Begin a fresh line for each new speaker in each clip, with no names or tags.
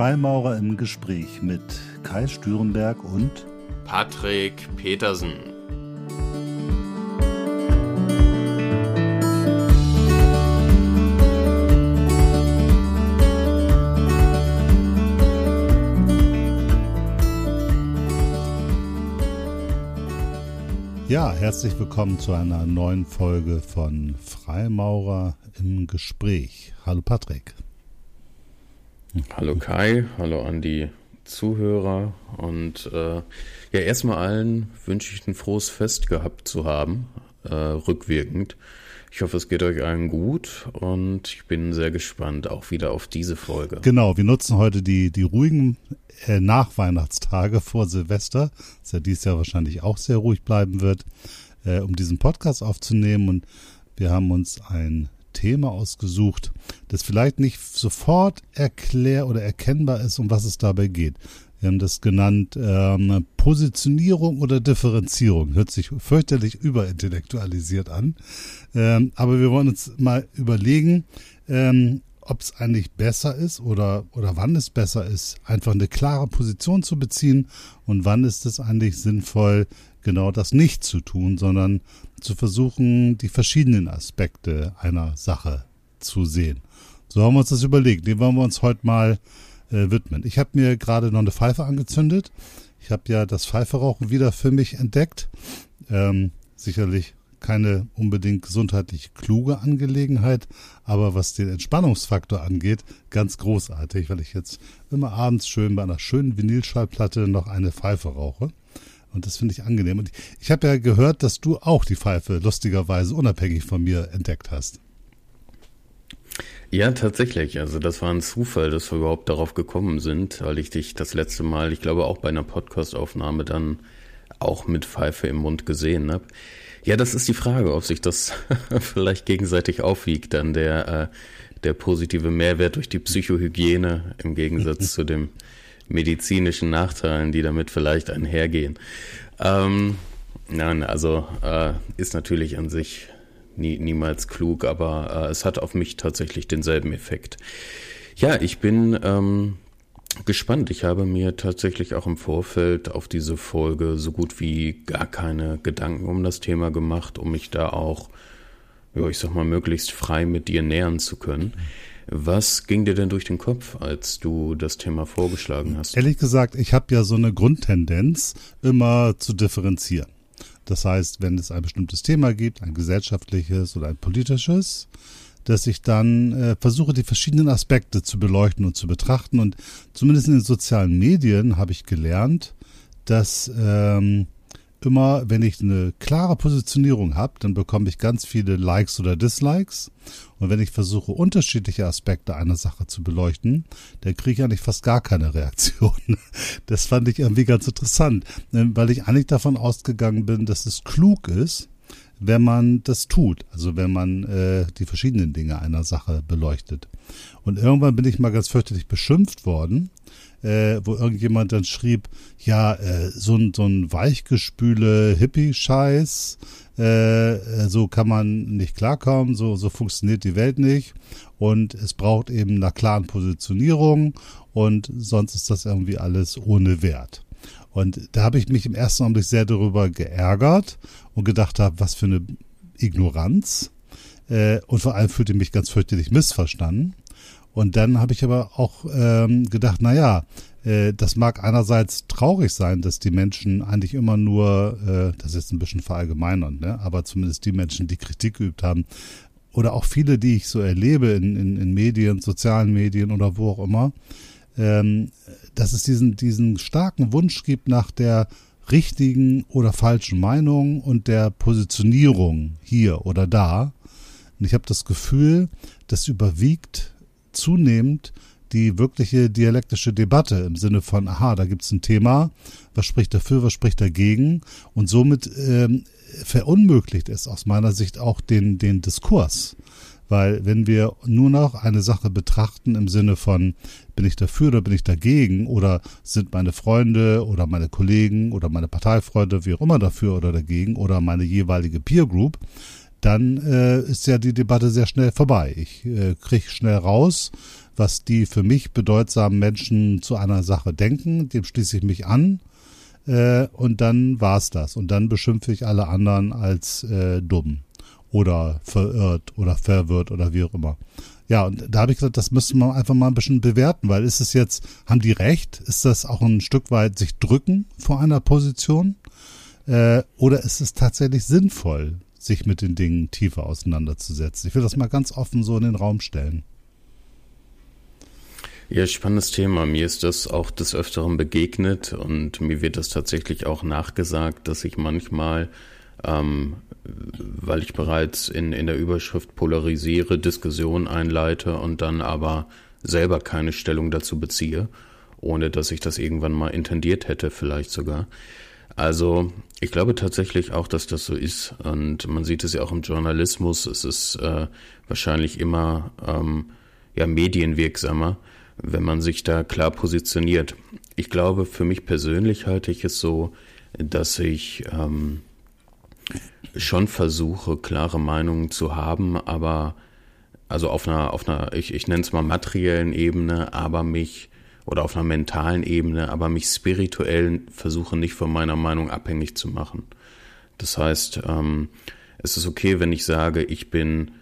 Freimaurer im Gespräch mit Kai Stürenberg und
Patrick Petersen.
Ja, herzlich willkommen zu einer neuen Folge von Freimaurer im Gespräch. Hallo Patrick.
Hallo Kai, hallo an die Zuhörer und äh, ja, erstmal allen wünsche ich ein frohes Fest gehabt zu haben, äh, rückwirkend. Ich hoffe, es geht euch allen gut und ich bin sehr gespannt auch wieder auf diese Folge.
Genau, wir nutzen heute die, die ruhigen äh, Nachweihnachtstage vor Silvester, das ja dieses Jahr wahrscheinlich auch sehr ruhig bleiben wird, äh, um diesen Podcast aufzunehmen und wir haben uns ein Thema ausgesucht, das vielleicht nicht sofort erklär oder erkennbar ist, um was es dabei geht. Wir haben das genannt ähm, Positionierung oder Differenzierung. Hört sich fürchterlich überintellektualisiert an. Ähm, aber wir wollen uns mal überlegen, ähm, ob es eigentlich besser ist oder, oder wann es besser ist, einfach eine klare Position zu beziehen und wann ist es eigentlich sinnvoll, genau das nicht zu tun, sondern zu versuchen, die verschiedenen Aspekte einer Sache zu sehen. So haben wir uns das überlegt. Dem wollen wir uns heute mal äh, widmen. Ich habe mir gerade noch eine Pfeife angezündet. Ich habe ja das Pfeiferauchen wieder für mich entdeckt. Ähm, sicherlich keine unbedingt gesundheitlich kluge Angelegenheit, aber was den Entspannungsfaktor angeht, ganz großartig, weil ich jetzt immer abends schön bei einer schönen Vinylschallplatte noch eine Pfeife rauche. Und das finde ich angenehm. Und ich habe ja gehört, dass du auch die Pfeife lustigerweise unabhängig von mir entdeckt hast.
Ja, tatsächlich. Also das war ein Zufall, dass wir überhaupt darauf gekommen sind, weil ich dich das letzte Mal, ich glaube auch bei einer Podcastaufnahme dann auch mit Pfeife im Mund gesehen habe. Ja, das ist die Frage, ob sich das vielleicht gegenseitig aufwiegt, dann der, äh, der positive Mehrwert durch die Psychohygiene im Gegensatz zu dem medizinischen Nachteilen, die damit vielleicht einhergehen. Ähm, nein, also äh, ist natürlich an sich nie, niemals klug, aber äh, es hat auf mich tatsächlich denselben Effekt. Ja, ich bin ähm, gespannt. Ich habe mir tatsächlich auch im Vorfeld auf diese Folge so gut wie gar keine Gedanken um das Thema gemacht, um mich da auch, ja, ich sag mal, möglichst frei mit dir nähern zu können. Was ging dir denn durch den Kopf, als du das Thema vorgeschlagen hast?
Ehrlich gesagt, ich habe ja so eine Grundtendenz, immer zu differenzieren. Das heißt, wenn es ein bestimmtes Thema gibt, ein gesellschaftliches oder ein politisches, dass ich dann äh, versuche, die verschiedenen Aspekte zu beleuchten und zu betrachten. Und zumindest in den sozialen Medien habe ich gelernt, dass ähm, immer, wenn ich eine klare Positionierung habe, dann bekomme ich ganz viele Likes oder Dislikes. Und wenn ich versuche, unterschiedliche Aspekte einer Sache zu beleuchten, dann kriege ich eigentlich fast gar keine Reaktion. Das fand ich irgendwie ganz interessant, ähm, weil ich eigentlich davon ausgegangen bin, dass es klug ist, wenn man das tut, also wenn man äh, die verschiedenen Dinge einer Sache beleuchtet. Und irgendwann bin ich mal ganz fürchterlich beschimpft worden, äh, wo irgendjemand dann schrieb, ja, äh, so, ein so ein weichgespüle Hippie-Scheiß, äh, äh, so kann man nicht klarkommen, so, so funktioniert die Welt nicht. Und es braucht eben eine klaren Positionierung und sonst ist das irgendwie alles ohne Wert. Und da habe ich mich im ersten Augenblick sehr darüber geärgert und gedacht habe, was für eine Ignoranz. Äh, und vor allem fühlte ich mich ganz fürchterlich missverstanden. Und dann habe ich aber auch ähm, gedacht, na ja, äh, das mag einerseits traurig sein, dass die Menschen eigentlich immer nur, äh, das ist jetzt ein bisschen verallgemeinernd, ne? aber zumindest die Menschen, die Kritik geübt haben, oder auch viele, die ich so erlebe in, in, in Medien, sozialen Medien oder wo auch immer, ähm, dass es diesen, diesen starken Wunsch gibt nach der richtigen oder falschen Meinung und der Positionierung hier oder da. Und ich habe das Gefühl, das überwiegt zunehmend die wirkliche dialektische Debatte im Sinne von, aha, da gibt's ein Thema, was spricht dafür, was spricht dagegen? Und somit ähm, verunmöglicht es aus meiner Sicht auch den, den Diskurs. Weil wenn wir nur noch eine Sache betrachten im Sinne von, bin ich dafür oder bin ich dagegen? Oder sind meine Freunde oder meine Kollegen oder meine Parteifreunde, wie auch immer dafür oder dagegen? Oder meine jeweilige Peer Group, dann äh, ist ja die Debatte sehr schnell vorbei. Ich äh, kriege schnell raus, was die für mich bedeutsamen Menschen zu einer Sache denken, dem schließe ich mich an äh, und dann war's das. Und dann beschimpfe ich alle anderen als äh, dumm oder verirrt oder verwirrt oder wie auch immer. Ja, und da habe ich gesagt, das müssen wir einfach mal ein bisschen bewerten, weil ist es jetzt, haben die recht? Ist das auch ein Stück weit sich drücken vor einer Position? Äh, oder ist es tatsächlich sinnvoll, sich mit den Dingen tiefer auseinanderzusetzen? Ich will das mal ganz offen so in den Raum stellen.
Ja, spannendes Thema. Mir ist das auch des Öfteren begegnet und mir wird das tatsächlich auch nachgesagt, dass ich manchmal, ähm, weil ich bereits in, in der Überschrift polarisiere, Diskussion einleite und dann aber selber keine Stellung dazu beziehe, ohne dass ich das irgendwann mal intendiert hätte, vielleicht sogar. Also ich glaube tatsächlich auch, dass das so ist und man sieht es ja auch im Journalismus. Es ist äh, wahrscheinlich immer ähm, ja medienwirksamer wenn man sich da klar positioniert. Ich glaube, für mich persönlich halte ich es so, dass ich ähm, schon versuche, klare Meinungen zu haben, aber also auf einer, auf einer, ich, ich nenne es mal materiellen Ebene, aber mich oder auf einer mentalen Ebene, aber mich spirituell versuche nicht von meiner Meinung abhängig zu machen. Das heißt, ähm, es ist okay, wenn ich sage, ich bin,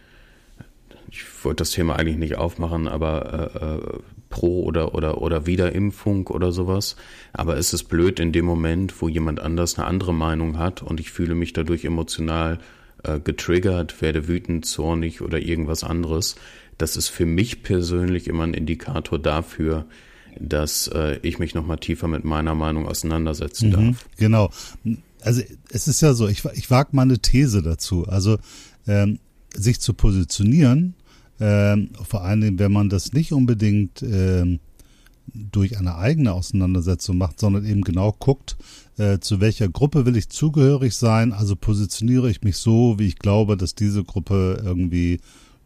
ich wollte das Thema eigentlich nicht aufmachen, aber äh, äh pro oder, oder, oder Wiederimpfung oder sowas. Aber es ist blöd in dem Moment, wo jemand anders eine andere Meinung hat und ich fühle mich dadurch emotional äh, getriggert, werde wütend, zornig oder irgendwas anderes. Das ist für mich persönlich immer ein Indikator dafür, dass äh, ich mich nochmal tiefer mit meiner Meinung auseinandersetzen mhm, darf.
Genau. Also es ist ja so, ich, ich wage mal eine These dazu. Also ähm, sich zu positionieren ähm, vor allem, wenn man das nicht unbedingt ähm, durch eine eigene Auseinandersetzung macht, sondern eben genau guckt, äh, zu welcher Gruppe will ich zugehörig sein, also positioniere ich mich so, wie ich glaube, dass diese Gruppe irgendwie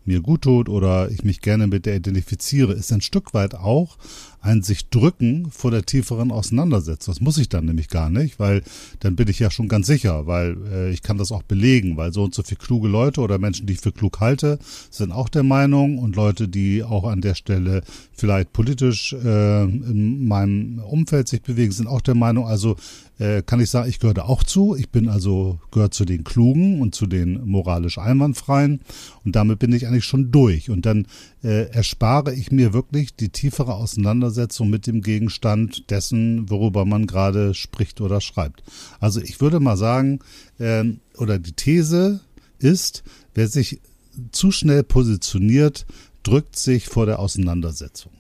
mir gut tut oder ich mich gerne mit der identifiziere, ist ein Stück weit auch ein sich drücken vor der tieferen Auseinandersetzung. Das muss ich dann nämlich gar nicht, weil dann bin ich ja schon ganz sicher, weil äh, ich kann das auch belegen, weil so und so viele kluge Leute oder Menschen, die ich für klug halte, sind auch der Meinung und Leute, die auch an der Stelle vielleicht politisch äh, in meinem Umfeld sich bewegen, sind auch der Meinung. Also äh, kann ich sagen, ich gehöre da auch zu. Ich bin also gehört zu den Klugen und zu den moralisch Einwandfreien und damit bin ich eigentlich schon durch. Und dann äh, erspare ich mir wirklich die tiefere Auseinandersetzung mit dem Gegenstand dessen, worüber man gerade spricht oder schreibt. Also ich würde mal sagen, äh, oder die These ist, wer sich zu schnell positioniert, drückt sich vor der Auseinandersetzung.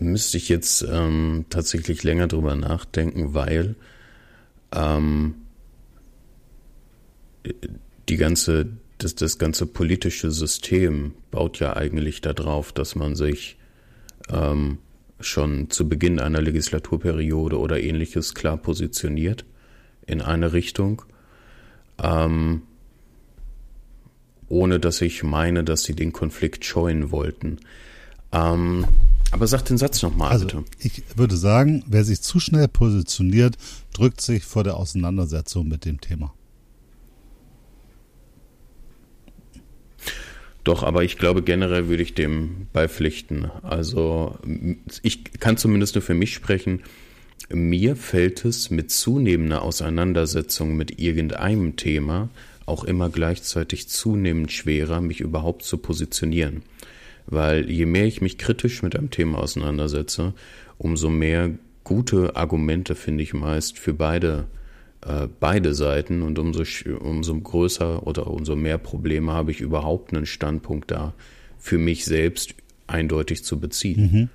Müsste ich jetzt ähm, tatsächlich länger drüber nachdenken, weil ähm, die ganze, das, das ganze politische System baut ja eigentlich darauf, dass man sich ähm, schon zu Beginn einer Legislaturperiode oder ähnliches klar positioniert in eine Richtung, ähm, ohne dass ich meine, dass sie den Konflikt scheuen wollten. Ähm, aber sag den Satz nochmal,
also, bitte. Ich würde sagen, wer sich zu schnell positioniert, drückt sich vor der Auseinandersetzung mit dem Thema.
Doch, aber ich glaube generell würde ich dem beipflichten. Also ich kann zumindest nur für mich sprechen. Mir fällt es mit zunehmender Auseinandersetzung mit irgendeinem Thema auch immer gleichzeitig zunehmend schwerer, mich überhaupt zu positionieren. Weil je mehr ich mich kritisch mit einem Thema auseinandersetze, umso mehr gute Argumente finde ich meist für beide äh, beide Seiten und umso, umso größer oder umso mehr Probleme habe ich überhaupt einen Standpunkt da für mich selbst eindeutig zu beziehen. Mhm.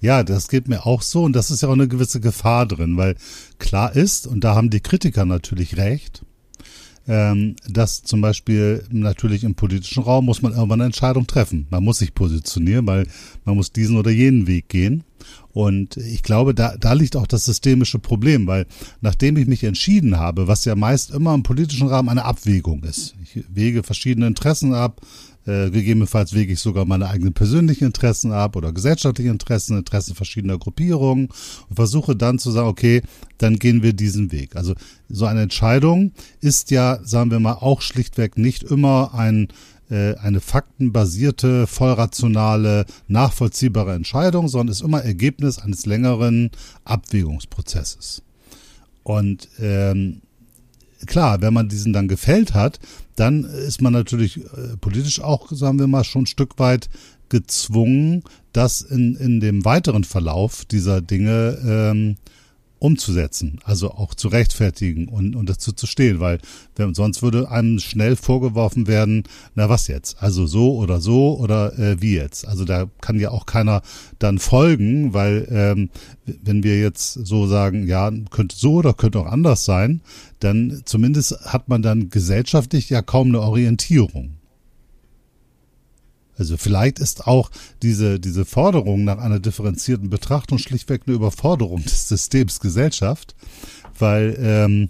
Ja, das geht mir auch so und das ist ja auch eine gewisse Gefahr drin, weil klar ist, und da haben die Kritiker natürlich recht, ähm, dass zum Beispiel natürlich im politischen Raum muss man irgendwann eine Entscheidung treffen. Man muss sich positionieren, weil man muss diesen oder jenen Weg gehen. Und ich glaube, da, da liegt auch das systemische Problem, weil nachdem ich mich entschieden habe, was ja meist immer im politischen Rahmen eine Abwägung ist, ich wege verschiedene Interessen ab, äh, gegebenenfalls wege ich sogar meine eigenen persönlichen Interessen ab oder gesellschaftliche Interessen, Interessen verschiedener Gruppierungen und versuche dann zu sagen, okay, dann gehen wir diesen Weg. Also so eine Entscheidung ist ja, sagen wir mal, auch schlichtweg nicht immer ein eine faktenbasierte, vollrationale, nachvollziehbare Entscheidung, sondern ist immer Ergebnis eines längeren Abwägungsprozesses. Und ähm, klar, wenn man diesen dann gefällt hat, dann ist man natürlich äh, politisch auch, sagen wir mal, schon ein Stück weit gezwungen, das in, in dem weiteren Verlauf dieser Dinge ähm, umzusetzen, also auch zu rechtfertigen und, und dazu zu stehen, weil wenn, sonst würde einem schnell vorgeworfen werden, na was jetzt, also so oder so oder äh, wie jetzt. Also da kann ja auch keiner dann folgen, weil ähm, wenn wir jetzt so sagen, ja, könnte so oder könnte auch anders sein, dann zumindest hat man dann gesellschaftlich ja kaum eine Orientierung. Also vielleicht ist auch diese, diese Forderung nach einer differenzierten Betrachtung schlichtweg eine Überforderung des Systems Gesellschaft, weil, ähm,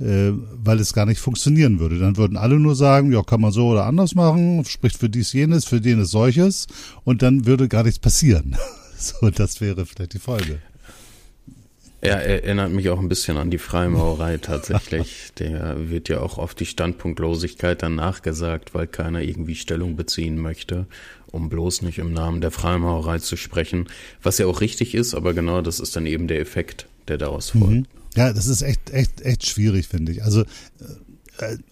äh, weil es gar nicht funktionieren würde. Dann würden alle nur sagen, ja, kann man so oder anders machen, spricht für dies jenes, für jenes solches und dann würde gar nichts passieren. So, das wäre vielleicht die Folge.
Er erinnert mich auch ein bisschen an die Freimaurerei tatsächlich. Der wird ja auch oft die Standpunktlosigkeit dann nachgesagt, weil keiner irgendwie Stellung beziehen möchte, um bloß nicht im Namen der Freimaurerei zu sprechen. Was ja auch richtig ist, aber genau das ist dann eben der Effekt, der daraus folgt. Mhm.
Ja, das ist echt, echt, echt schwierig, finde ich. Also äh,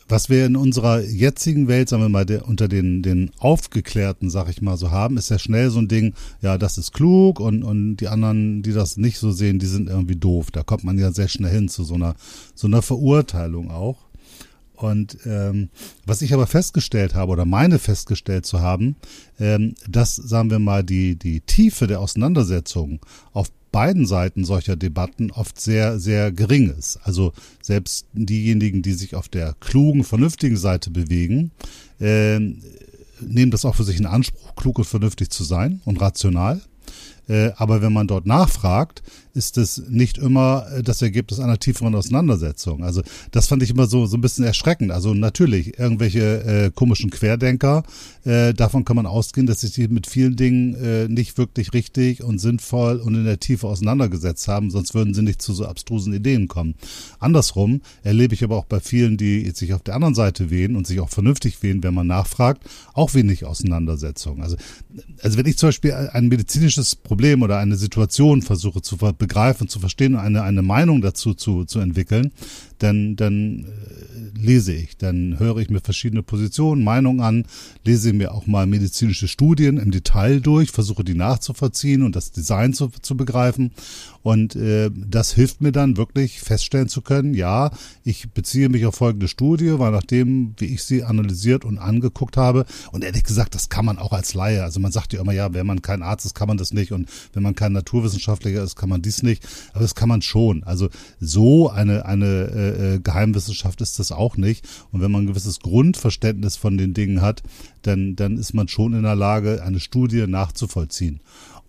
was wir in unserer jetzigen Welt, sagen wir mal, der, unter den, den Aufgeklärten, sag ich mal, so haben, ist ja schnell so ein Ding, ja, das ist klug und, und die anderen, die das nicht so sehen, die sind irgendwie doof. Da kommt man ja sehr schnell hin zu so einer, so einer Verurteilung auch. Und ähm, was ich aber festgestellt habe oder meine festgestellt zu haben, ähm, dass, sagen wir mal, die, die Tiefe der Auseinandersetzung auf beiden Seiten solcher Debatten oft sehr, sehr gering ist. Also selbst diejenigen, die sich auf der klugen, vernünftigen Seite bewegen, äh, nehmen das auch für sich in Anspruch, klug und vernünftig zu sein und rational. Äh, aber wenn man dort nachfragt, ist es nicht immer äh, das Ergebnis einer tieferen Auseinandersetzung. Also das fand ich immer so so ein bisschen erschreckend. Also natürlich irgendwelche äh, komischen Querdenker, äh, davon kann man ausgehen, dass sich die mit vielen Dingen äh, nicht wirklich richtig und sinnvoll und in der Tiefe auseinandergesetzt haben, sonst würden sie nicht zu so abstrusen Ideen kommen. Andersrum erlebe ich aber auch bei vielen, die sich auf der anderen Seite wehen und sich auch vernünftig wehen, wenn man nachfragt, auch wenig Auseinandersetzung. Also also wenn ich zum Beispiel ein medizinisches Problem oder eine Situation versuche zu begreifen, zu verstehen, eine, eine Meinung dazu zu, zu entwickeln, dann, dann äh, lese ich, dann höre ich mir verschiedene Positionen, Meinungen an, lese mir auch mal medizinische Studien im Detail durch, versuche die nachzuvollziehen und das Design zu, zu begreifen. Und äh, das hilft mir dann wirklich feststellen zu können, ja, ich beziehe mich auf folgende Studie, weil nachdem, wie ich sie analysiert und angeguckt habe, und ehrlich gesagt, das kann man auch als Laie, also man sagt ja immer, ja, wenn man kein Arzt ist, kann man das nicht. Und wenn man kein Naturwissenschaftler ist, kann man dies nicht, aber das kann man schon. Also so eine, eine äh, äh, Geheimwissenschaft ist das auch nicht. Und wenn man ein gewisses Grundverständnis von den Dingen hat, dann, dann ist man schon in der Lage, eine Studie nachzuvollziehen.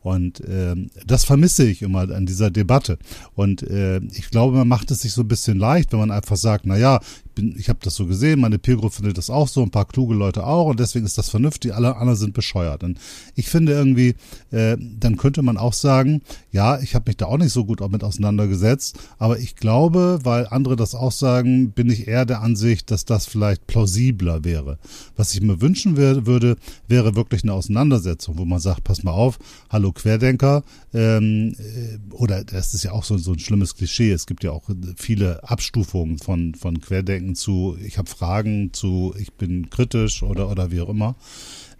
Und äh, das vermisse ich immer an dieser Debatte. Und äh, ich glaube, man macht es sich so ein bisschen leicht, wenn man einfach sagt, na ja, bin, ich habe das so gesehen, meine Peergroup findet das auch so, ein paar kluge Leute auch und deswegen ist das vernünftig, alle anderen sind bescheuert. Und ich finde irgendwie, äh, dann könnte man auch sagen, ja, ich habe mich da auch nicht so gut mit auseinandergesetzt, aber ich glaube, weil andere das auch sagen, bin ich eher der Ansicht, dass das vielleicht plausibler wäre. Was ich mir wünschen würde, wäre wirklich eine Auseinandersetzung, wo man sagt, pass mal auf, hallo Querdenker, ähm, äh, oder das ist ja auch so, so ein schlimmes Klischee, es gibt ja auch viele Abstufungen von, von Querdenken Denken zu, ich habe Fragen zu, ich bin kritisch oder, oder wie auch immer,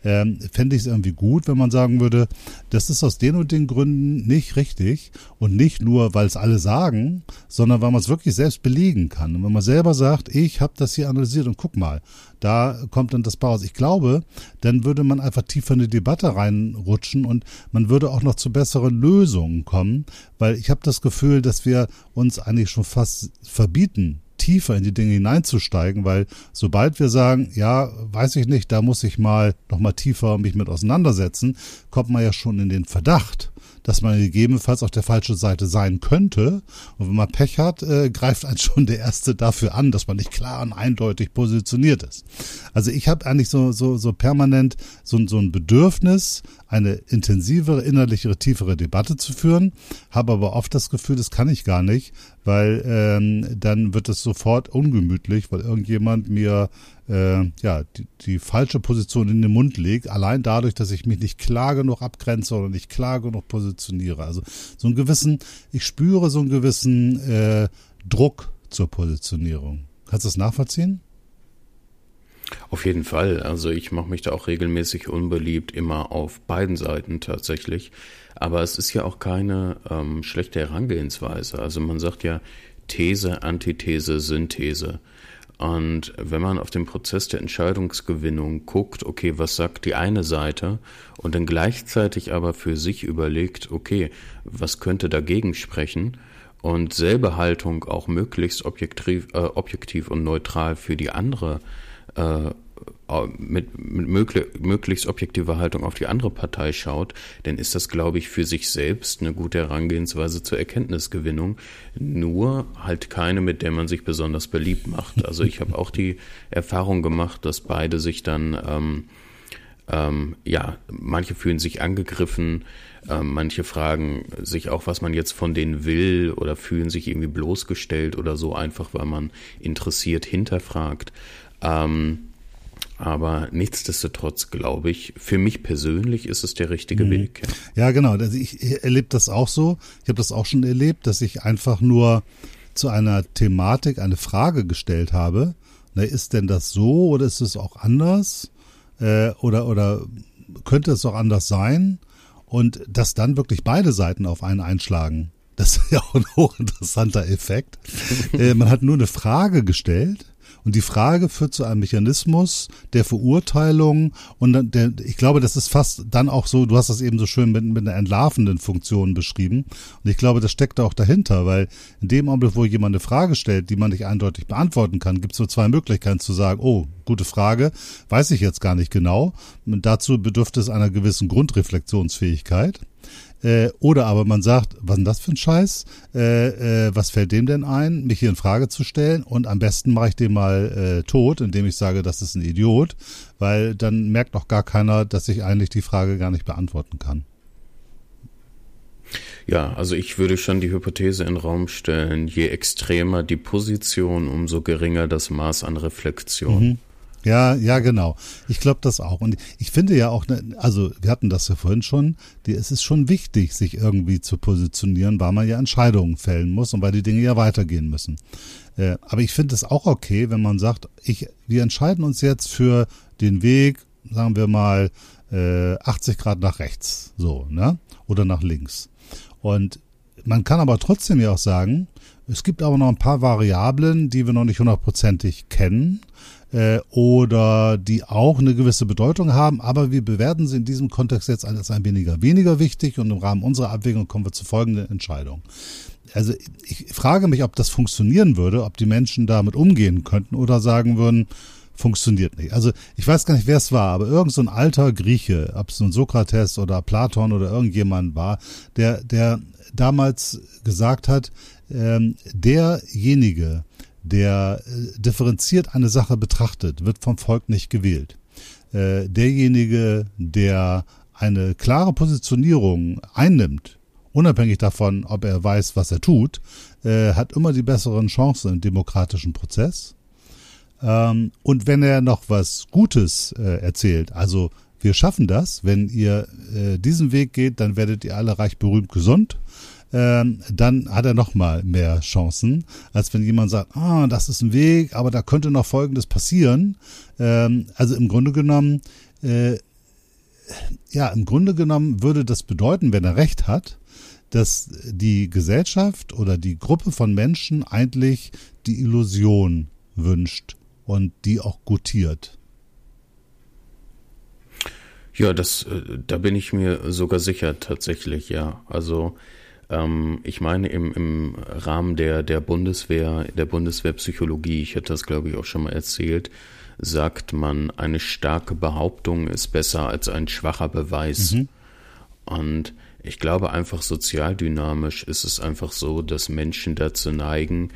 ähm, fände ich es irgendwie gut, wenn man sagen würde, das ist aus den und den Gründen nicht richtig und nicht nur, weil es alle sagen, sondern weil man es wirklich selbst belegen kann. Und wenn man selber sagt, ich habe das hier analysiert und guck mal, da kommt dann das raus. Ich glaube, dann würde man einfach tiefer in die Debatte reinrutschen und man würde auch noch zu besseren Lösungen kommen, weil ich habe das Gefühl, dass wir uns eigentlich schon fast verbieten, tiefer in die Dinge hineinzusteigen, weil sobald wir sagen, ja, weiß ich nicht, da muss ich mal noch mal tiefer mich mit auseinandersetzen, kommt man ja schon in den Verdacht, dass man gegebenenfalls auf der falschen Seite sein könnte. Und wenn man Pech hat, äh, greift einen schon der Erste dafür an, dass man nicht klar und eindeutig positioniert ist. Also ich habe eigentlich so, so, so permanent so, so ein Bedürfnis, eine intensivere, innerlichere, tiefere Debatte zu führen, habe aber oft das Gefühl, das kann ich gar nicht, weil ähm, dann wird es sofort ungemütlich, weil irgendjemand mir äh, ja die, die falsche Position in den Mund legt, allein dadurch, dass ich mich nicht klar genug abgrenze oder nicht klar genug positioniere. Also so einen gewissen, ich spüre so einen gewissen äh, Druck zur Positionierung. Kannst du das nachvollziehen?
Auf jeden Fall. Also ich mache mich da auch regelmäßig unbeliebt, immer auf beiden Seiten tatsächlich. Aber es ist ja auch keine ähm, schlechte Herangehensweise. Also man sagt ja These, Antithese, Synthese. Und wenn man auf den Prozess der Entscheidungsgewinnung guckt, okay, was sagt die eine Seite und dann gleichzeitig aber für sich überlegt, okay, was könnte dagegen sprechen und selbe Haltung auch möglichst objektiv, äh, objektiv und neutral für die andere äh, mit, mit möglich, möglichst objektiver Haltung auf die andere Partei schaut, dann ist das, glaube ich, für sich selbst eine gute Herangehensweise zur Erkenntnisgewinnung. Nur halt keine, mit der man sich besonders beliebt macht. Also ich habe auch die Erfahrung gemacht, dass beide sich dann, ähm, ähm, ja, manche fühlen sich angegriffen, ähm, manche fragen sich auch, was man jetzt von denen will oder fühlen sich irgendwie bloßgestellt oder so, einfach weil man interessiert hinterfragt. Ähm, aber nichtsdestotrotz glaube ich, für mich persönlich ist es der richtige mhm. Weg.
Ja, genau. Also ich erlebe das auch so. Ich habe das auch schon erlebt, dass ich einfach nur zu einer Thematik eine Frage gestellt habe. Na, ist denn das so oder ist es auch anders? Äh, oder, oder könnte es auch anders sein? Und dass dann wirklich beide Seiten auf einen einschlagen. Das ist ja auch ein hochinteressanter Effekt. äh, man hat nur eine Frage gestellt und die Frage führt zu einem Mechanismus der Verurteilung und der, ich glaube, das ist fast dann auch so, du hast das eben so schön mit, mit einer entlarvenden Funktion beschrieben. Und ich glaube, das steckt auch dahinter, weil in dem Augenblick, wo jemand eine Frage stellt, die man nicht eindeutig beantworten kann, gibt es so zwei Möglichkeiten zu sagen, oh, gute Frage, weiß ich jetzt gar nicht genau. Und dazu bedürfte es einer gewissen Grundreflexionsfähigkeit. Äh, oder aber man sagt, was ist denn das für ein Scheiß? Äh, äh, was fällt dem denn ein, mich hier in Frage zu stellen? Und am besten mache ich den mal äh, tot, indem ich sage, das ist ein Idiot, weil dann merkt auch gar keiner, dass ich eigentlich die Frage gar nicht beantworten kann.
Ja, also ich würde schon die Hypothese in den Raum stellen, je extremer die Position, umso geringer das Maß an Reflexion. Mhm.
Ja, ja, genau. Ich glaube das auch. Und ich finde ja auch, ne, also wir hatten das ja vorhin schon, die, es ist schon wichtig, sich irgendwie zu positionieren, weil man ja Entscheidungen fällen muss und weil die Dinge ja weitergehen müssen. Äh, aber ich finde es auch okay, wenn man sagt, ich, wir entscheiden uns jetzt für den Weg, sagen wir mal, äh, 80 Grad nach rechts, so, ne? Oder nach links. Und man kann aber trotzdem ja auch sagen, es gibt aber noch ein paar Variablen, die wir noch nicht hundertprozentig kennen äh, oder die auch eine gewisse Bedeutung haben, aber wir bewerten sie in diesem Kontext jetzt als ein weniger weniger wichtig und im Rahmen unserer Abwägung kommen wir zu folgenden Entscheidungen. Also ich frage mich, ob das funktionieren würde, ob die Menschen damit umgehen könnten oder sagen würden, funktioniert nicht. Also ich weiß gar nicht, wer es war, aber irgend so ein alter Grieche, ob es nun Sokrates oder Platon oder irgendjemand war, der, der damals gesagt hat, ähm, derjenige, der äh, differenziert eine Sache betrachtet, wird vom Volk nicht gewählt. Äh, derjenige, der eine klare Positionierung einnimmt, unabhängig davon, ob er weiß, was er tut, äh, hat immer die besseren Chancen im demokratischen Prozess. Ähm, und wenn er noch was Gutes erzählt, also wir schaffen das, wenn ihr diesen Weg geht, dann werdet ihr alle reich, berühmt, gesund ähm, dann hat er noch mal mehr Chancen, als wenn jemand sagt, ah, das ist ein Weg, aber da könnte noch Folgendes passieren. Ähm, also im Grunde genommen, äh, ja, im Grunde genommen würde das bedeuten, wenn er recht hat, dass die Gesellschaft oder die Gruppe von Menschen eigentlich die Illusion wünscht und die auch gutiert.
Ja, das, äh, da bin ich mir sogar sicher tatsächlich, ja. Also ich meine, im, im Rahmen der, der Bundeswehr, der Bundeswehrpsychologie, ich hätte das glaube ich auch schon mal erzählt, sagt man, eine starke Behauptung ist besser als ein schwacher Beweis. Mhm. Und Ich glaube einfach sozialdynamisch ist es einfach so, dass Menschen dazu neigen,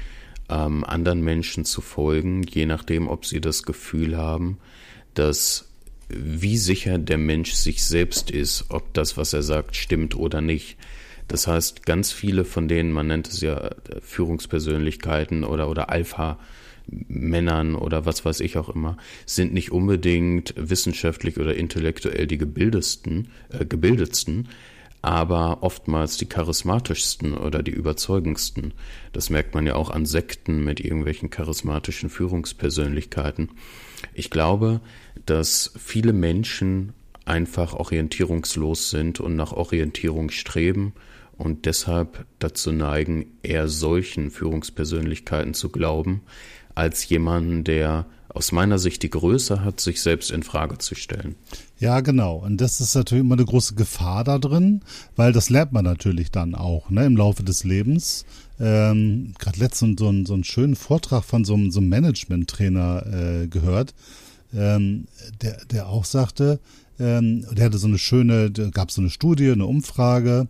ähm, anderen Menschen zu folgen, je nachdem, ob sie das Gefühl haben, dass wie sicher der Mensch sich selbst ist, ob das, was er sagt, stimmt oder nicht. Das heißt, ganz viele von denen, man nennt es ja Führungspersönlichkeiten oder, oder Alpha, Männern oder was weiß ich auch immer, sind nicht unbedingt wissenschaftlich oder intellektuell die gebildetsten, äh, gebildetsten, aber oftmals die charismatischsten oder die überzeugendsten. Das merkt man ja auch an Sekten mit irgendwelchen charismatischen Führungspersönlichkeiten. Ich glaube, dass viele Menschen einfach orientierungslos sind und nach Orientierung streben und deshalb dazu neigen, eher solchen Führungspersönlichkeiten zu glauben, als jemanden, der aus meiner Sicht die Größe hat, sich selbst in Frage zu stellen.
Ja, genau. Und das ist natürlich immer eine große Gefahr da drin, weil das lernt man natürlich dann auch ne, im Laufe des Lebens. Ähm, Gerade letztens so, einen, so einen schönen Vortrag von so einem, so einem Management-Trainer äh, gehört, ähm, der, der auch sagte, ähm, der hatte so eine schöne, da gab so eine Studie, eine Umfrage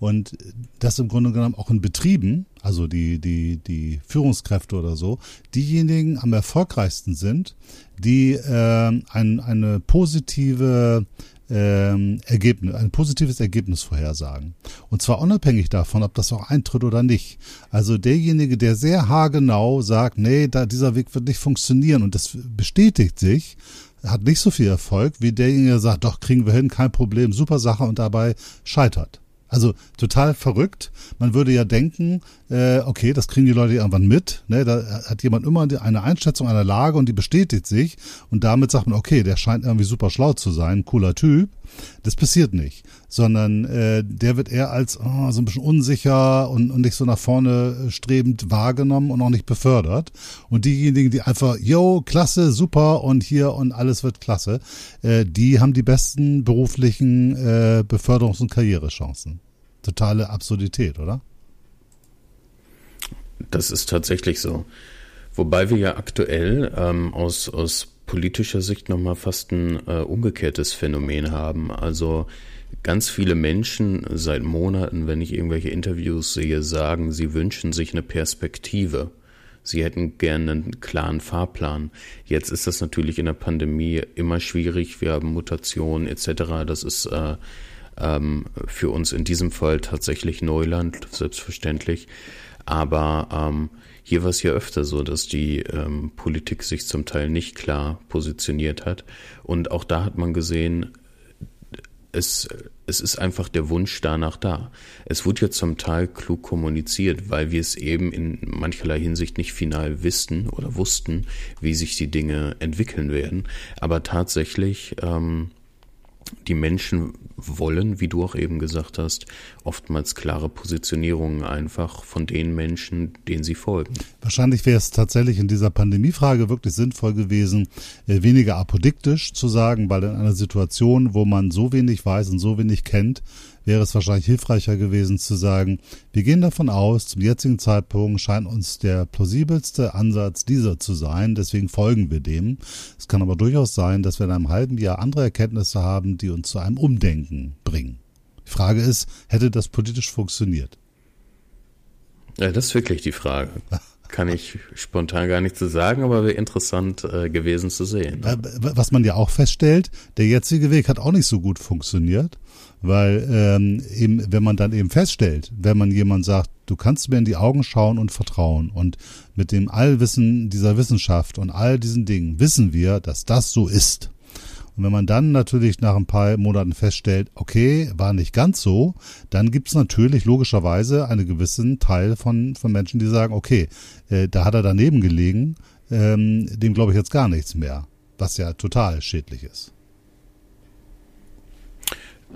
und das im Grunde genommen auch in Betrieben, also die, die, die Führungskräfte oder so, diejenigen am erfolgreichsten sind, die äh, ein, eine positive ähm, Ergebnis, ein positives Ergebnis vorhersagen. Und zwar unabhängig davon, ob das auch eintritt oder nicht. Also derjenige, der sehr haargenau sagt, nee, da, dieser Weg wird nicht funktionieren und das bestätigt sich, hat nicht so viel Erfolg, wie derjenige, der sagt, doch, kriegen wir hin, kein Problem, super Sache und dabei scheitert. Also total verrückt. Man würde ja denken, äh, okay, das kriegen die Leute irgendwann mit. Ne? Da hat jemand immer eine Einschätzung einer Lage und die bestätigt sich. Und damit sagt man, okay, der scheint irgendwie super schlau zu sein, cooler Typ. Das passiert nicht, sondern äh, der wird eher als oh, so ein bisschen unsicher und, und nicht so nach vorne strebend wahrgenommen und auch nicht befördert. Und diejenigen, die einfach, yo, klasse, super und hier und alles wird klasse, äh, die haben die besten beruflichen äh, Beförderungs- und Karrierechancen. Totale Absurdität, oder?
Das ist tatsächlich so. Wobei wir ja aktuell ähm, aus, aus politischer Sicht nochmal fast ein äh, umgekehrtes Phänomen haben. Also ganz viele Menschen seit Monaten, wenn ich irgendwelche Interviews sehe, sagen, sie wünschen sich eine Perspektive. Sie hätten gerne einen klaren Fahrplan. Jetzt ist das natürlich in der Pandemie immer schwierig. Wir haben Mutationen etc. Das ist äh, ähm, für uns in diesem Fall tatsächlich Neuland, selbstverständlich. Aber ähm, hier war es ja öfter so, dass die ähm, Politik sich zum Teil nicht klar positioniert hat. Und auch da hat man gesehen, es, es ist einfach der Wunsch danach da. Es wurde ja zum Teil klug kommuniziert, weil wir es eben in mancherlei Hinsicht nicht final wissen oder wussten, wie sich die Dinge entwickeln werden. Aber tatsächlich ähm, die Menschen wollen, wie du auch eben gesagt hast, oftmals klare Positionierungen einfach von den Menschen, denen sie folgen.
Wahrscheinlich wäre es tatsächlich in dieser Pandemiefrage wirklich sinnvoll gewesen, äh, weniger apodiktisch zu sagen, weil in einer Situation, wo man so wenig weiß und so wenig kennt, wäre es wahrscheinlich hilfreicher gewesen zu sagen, wir gehen davon aus, zum jetzigen Zeitpunkt scheint uns der plausibelste Ansatz dieser zu sein, deswegen folgen wir dem. Es kann aber durchaus sein, dass wir in einem halben Jahr andere Erkenntnisse haben, die uns zu einem Umdenken bringen. Die Frage ist, hätte das politisch funktioniert?
Ja, das ist wirklich die Frage. Kann ich spontan gar nicht zu sagen, aber wäre interessant äh, gewesen zu sehen.
Ne? Was man ja auch feststellt, der jetzige Weg hat auch nicht so gut funktioniert. Weil ähm, eben, wenn man dann eben feststellt, wenn man jemand sagt, du kannst mir in die Augen schauen und vertrauen und mit dem Allwissen dieser Wissenschaft und all diesen Dingen wissen wir, dass das so ist. Und wenn man dann natürlich nach ein paar Monaten feststellt, okay, war nicht ganz so, dann gibt es natürlich logischerweise einen gewissen Teil von, von Menschen, die sagen, okay, äh, da hat er daneben gelegen, ähm, dem glaube ich jetzt gar nichts mehr, was ja total schädlich ist.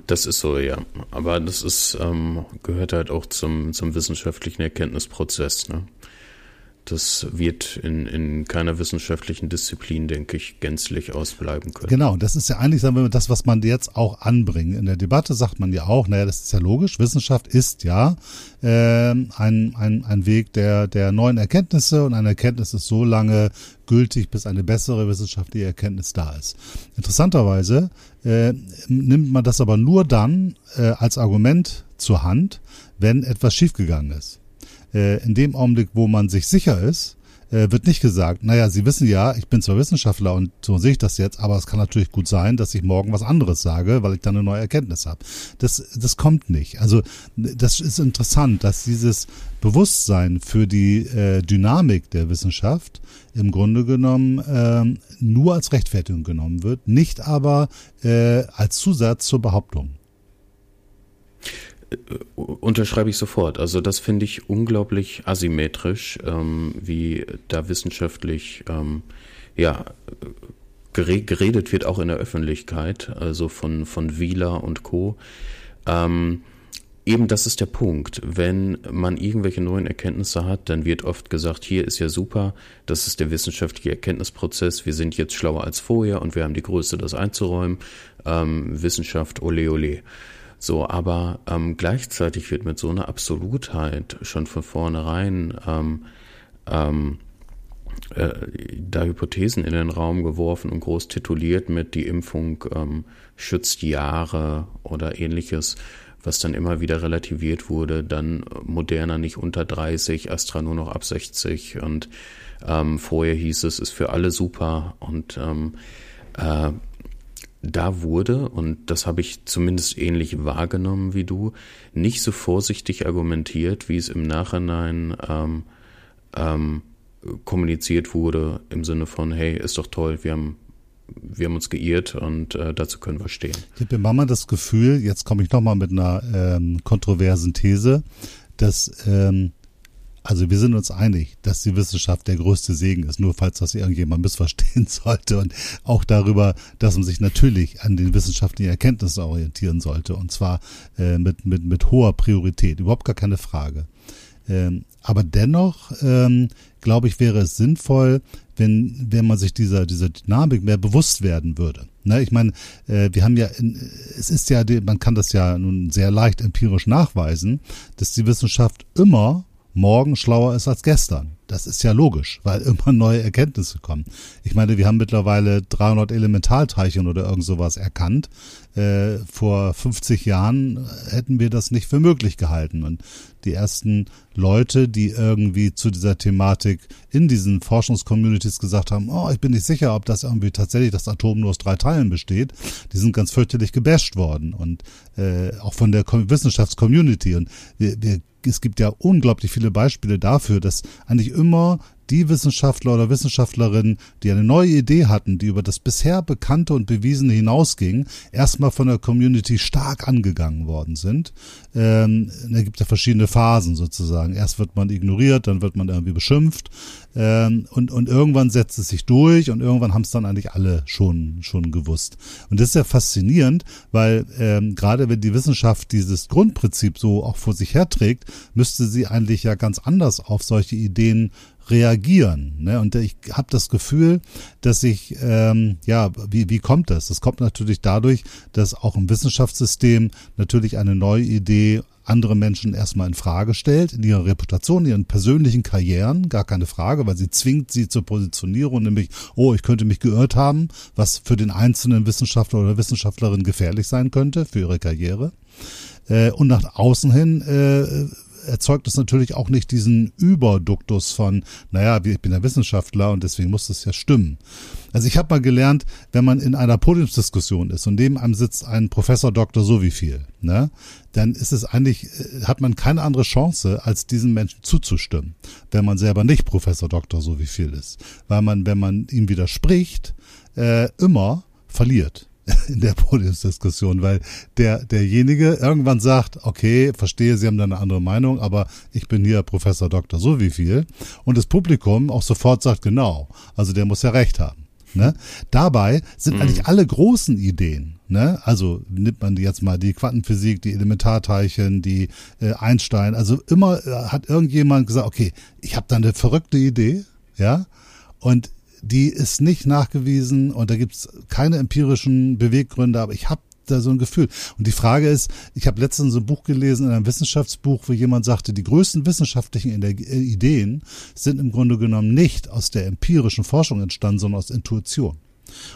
Das ist so, ja. Aber das ist, ähm, gehört halt auch zum, zum wissenschaftlichen Erkenntnisprozess. Ne? das wird in, in keiner wissenschaftlichen Disziplin, denke ich, gänzlich ausbleiben können.
Genau, das ist ja eigentlich, sagen wir das, was man jetzt auch anbringt. In der Debatte sagt man ja auch, naja, das ist ja logisch, Wissenschaft ist ja äh, ein, ein, ein Weg der, der neuen Erkenntnisse und eine Erkenntnis ist so lange gültig, bis eine bessere wissenschaftliche Erkenntnis da ist. Interessanterweise äh, nimmt man das aber nur dann äh, als Argument zur Hand, wenn etwas schiefgegangen ist. Äh, in dem Augenblick, wo man sich sicher ist, äh, wird nicht gesagt, naja, Sie wissen ja, ich bin zwar Wissenschaftler und so sehe ich das jetzt, aber es kann natürlich gut sein, dass ich morgen was anderes sage, weil ich dann eine neue Erkenntnis habe. Das, das kommt nicht. Also das ist interessant, dass dieses Bewusstsein für die äh, Dynamik der Wissenschaft im Grunde genommen äh, nur als Rechtfertigung genommen wird, nicht aber äh, als Zusatz zur Behauptung.
Äh, unterschreibe ich sofort. Also das finde ich unglaublich asymmetrisch, ähm, wie da wissenschaftlich ähm, ja geredet wird, auch in der Öffentlichkeit, also von, von Wieler und Co. Ähm, eben das ist der Punkt. Wenn man irgendwelche neuen Erkenntnisse hat, dann wird oft gesagt, hier ist ja super, das ist der wissenschaftliche Erkenntnisprozess, wir sind jetzt schlauer als vorher und wir haben die Größe, das einzuräumen. Ähm, Wissenschaft, ole ole. So, aber ähm, gleichzeitig wird mit so einer Absolutheit schon von vornherein ähm, ähm, äh, da Hypothesen in den Raum geworfen und groß tituliert mit die Impfung ähm, schützt Jahre oder ähnliches, was dann immer wieder relativiert wurde, dann Moderna nicht unter 30, Astra nur noch ab 60 und ähm, vorher hieß es, ist für alle super und ähm, äh, da wurde, und das habe ich zumindest ähnlich wahrgenommen wie du, nicht so vorsichtig argumentiert, wie es im Nachhinein ähm, ähm, kommuniziert wurde, im Sinne von, hey, ist doch toll, wir haben, wir haben uns geirrt und äh, dazu können wir stehen.
Ich habe immer das Gefühl, jetzt komme ich nochmal mit einer ähm, kontroversen These, dass ähm, also wir sind uns einig, dass die Wissenschaft der größte Segen ist, nur falls das irgendjemand missverstehen sollte und auch darüber, dass man sich natürlich an den wissenschaftlichen Erkenntnissen orientieren sollte und zwar äh, mit, mit, mit hoher Priorität, überhaupt gar keine Frage. Ähm, aber dennoch, ähm, glaube ich, wäre es sinnvoll, wenn, wenn man sich dieser, dieser Dynamik mehr bewusst werden würde. Ne, ich meine, äh, wir haben ja, in, es ist ja, man kann das ja nun sehr leicht empirisch nachweisen, dass die Wissenschaft immer morgen schlauer ist als gestern. Das ist ja logisch, weil immer neue Erkenntnisse kommen. Ich meine, wir haben mittlerweile 300 Elementarteilchen oder irgend sowas erkannt. Äh, vor 50 Jahren hätten wir das nicht für möglich gehalten. Und die ersten Leute, die irgendwie zu dieser Thematik in diesen Forschungscommunities gesagt haben, oh, ich bin nicht sicher, ob das irgendwie tatsächlich das Atom nur aus drei Teilen besteht, die sind ganz fürchterlich gebasht worden. Und äh, auch von der Wissenschaftscommunity. Und wir, wir es gibt ja unglaublich viele Beispiele dafür, dass eigentlich immer die Wissenschaftler oder Wissenschaftlerinnen, die eine neue Idee hatten, die über das bisher Bekannte und Bewiesene hinausging, erstmal von der Community stark angegangen worden sind. Ähm, da gibt ja verschiedene Phasen sozusagen. Erst wird man ignoriert, dann wird man irgendwie beschimpft ähm, und, und irgendwann setzt es sich durch und irgendwann haben es dann eigentlich alle schon, schon gewusst. Und das ist ja faszinierend, weil ähm, gerade wenn die Wissenschaft dieses Grundprinzip so auch vor sich herträgt, müsste sie eigentlich ja ganz anders auf solche Ideen reagieren. Ne? Und ich habe das Gefühl, dass ich, ähm, ja, wie, wie kommt das? Das kommt natürlich dadurch, dass auch im Wissenschaftssystem natürlich eine neue Idee andere Menschen erstmal in Frage stellt, in ihrer Reputation, ihren persönlichen Karrieren, gar keine Frage, weil sie zwingt sie zur Positionierung, nämlich, oh, ich könnte mich geirrt haben, was für den einzelnen Wissenschaftler oder Wissenschaftlerin gefährlich sein könnte für ihre Karriere. Äh, und nach außen hin äh, erzeugt es natürlich auch nicht diesen Überduktus von, naja, ich bin ja Wissenschaftler und deswegen muss das ja stimmen. Also ich habe mal gelernt, wenn man in einer Podiumsdiskussion ist und neben einem sitzt ein Professor Doktor so wie viel, ne, dann ist es eigentlich, äh, hat man keine andere Chance, als diesen Menschen zuzustimmen, wenn man selber nicht Professor Doktor so wie viel ist. Weil man, wenn man ihm widerspricht, äh, immer verliert. in der Podiumsdiskussion, weil der, derjenige irgendwann sagt, okay, verstehe, Sie haben da eine andere Meinung, aber ich bin hier Professor Doktor so wie viel. Und das Publikum auch sofort sagt, genau, also der muss ja recht haben. Ne? Dabei sind mhm. eigentlich alle großen Ideen Ne? Also nimmt man jetzt mal die Quantenphysik, die Elementarteilchen, die äh, Einstein. Also immer äh, hat irgendjemand gesagt, okay, ich habe da eine verrückte Idee, ja, und die ist nicht nachgewiesen und da gibt's keine empirischen Beweggründe, aber ich habe da so ein Gefühl. Und die Frage ist, ich habe letztens so ein Buch gelesen, in einem Wissenschaftsbuch, wo jemand sagte, die größten wissenschaftlichen äh, Ideen sind im Grunde genommen nicht aus der empirischen Forschung entstanden, sondern aus Intuition.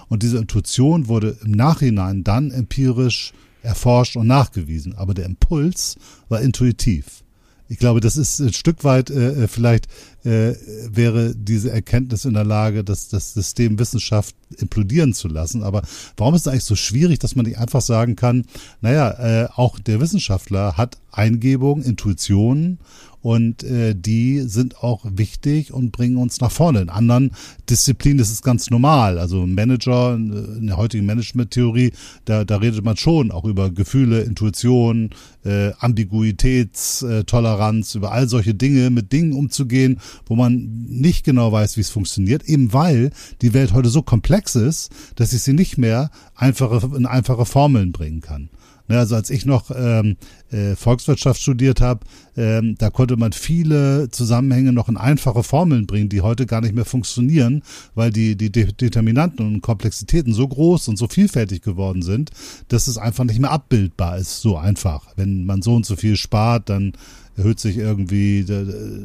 Und diese Intuition wurde im Nachhinein dann empirisch erforscht und nachgewiesen. Aber der Impuls war intuitiv. Ich glaube, das ist ein Stück weit, äh, äh, vielleicht äh, wäre diese Erkenntnis in der Lage, das, das System Wissenschaft implodieren zu lassen. Aber warum ist es eigentlich so schwierig, dass man nicht einfach sagen kann, naja, äh, auch der Wissenschaftler hat Eingebung, Intuitionen und äh, die sind auch wichtig und bringen uns nach vorne. In anderen Disziplinen ist es ganz normal. Also Manager in der heutigen Management-Theorie, da, da redet man schon auch über Gefühle, Intuition, äh, Ambiguitätstoleranz, über all solche Dinge, mit Dingen umzugehen, wo man nicht genau weiß, wie es funktioniert, eben weil die Welt heute so komplex ist, dass ich sie nicht mehr einfache, in einfache Formeln bringen kann. Ne, also als ich noch ähm, äh, Volkswirtschaft studiert habe, ähm, da konnte man viele Zusammenhänge noch in einfache Formeln bringen, die heute gar nicht mehr funktionieren, weil die, die De Determinanten und Komplexitäten so groß und so vielfältig geworden sind, dass es einfach nicht mehr abbildbar ist, so einfach. Wenn man so und so viel spart, dann erhöht sich irgendwie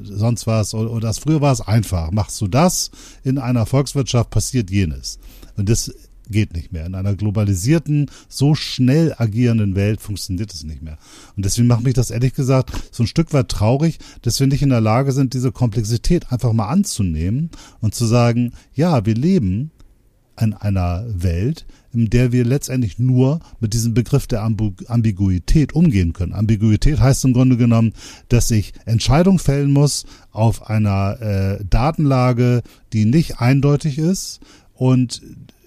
sonst was oder das früher war es einfach. Machst du das in einer Volkswirtschaft passiert jenes. Und das geht nicht mehr. In einer globalisierten, so schnell agierenden Welt funktioniert es nicht mehr. Und deswegen macht mich das ehrlich gesagt so ein Stück weit traurig, dass wir nicht in der Lage sind, diese Komplexität einfach mal anzunehmen und zu sagen, ja, wir leben in einer Welt, in der wir letztendlich nur mit diesem Begriff der Ambiguität umgehen können. Ambiguität heißt im Grunde genommen, dass ich Entscheidungen fällen muss auf einer äh, Datenlage, die nicht eindeutig ist und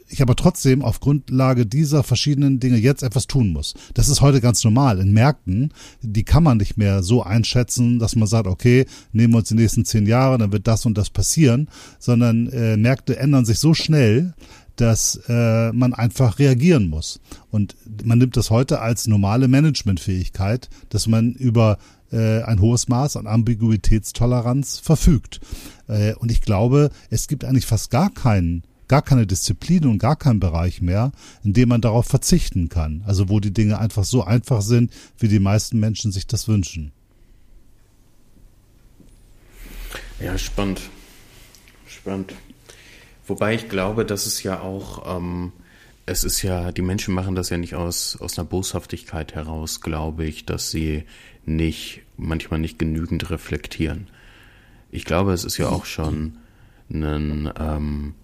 ich aber trotzdem auf Grundlage dieser verschiedenen Dinge jetzt etwas tun muss. Das ist heute ganz normal. In Märkten, die kann man nicht mehr so einschätzen, dass man sagt, okay, nehmen wir uns die nächsten zehn Jahre, dann wird das und das passieren, sondern äh, Märkte ändern sich so schnell, dass äh, man einfach reagieren muss. Und man nimmt das heute als normale Managementfähigkeit, dass man über äh, ein hohes Maß an Ambiguitätstoleranz verfügt. Äh, und ich glaube, es gibt eigentlich fast gar keinen gar keine Disziplin und gar keinen Bereich mehr, in dem man darauf verzichten kann. Also wo die Dinge einfach so einfach sind, wie die meisten Menschen sich das wünschen.
Ja, spannend. Spannend. Wobei ich glaube, dass es ja auch, ähm, es ist ja, die Menschen machen das ja nicht aus, aus einer Boshaftigkeit heraus, glaube ich, dass sie nicht, manchmal nicht genügend reflektieren. Ich glaube, es ist ja auch schon ein, ähm,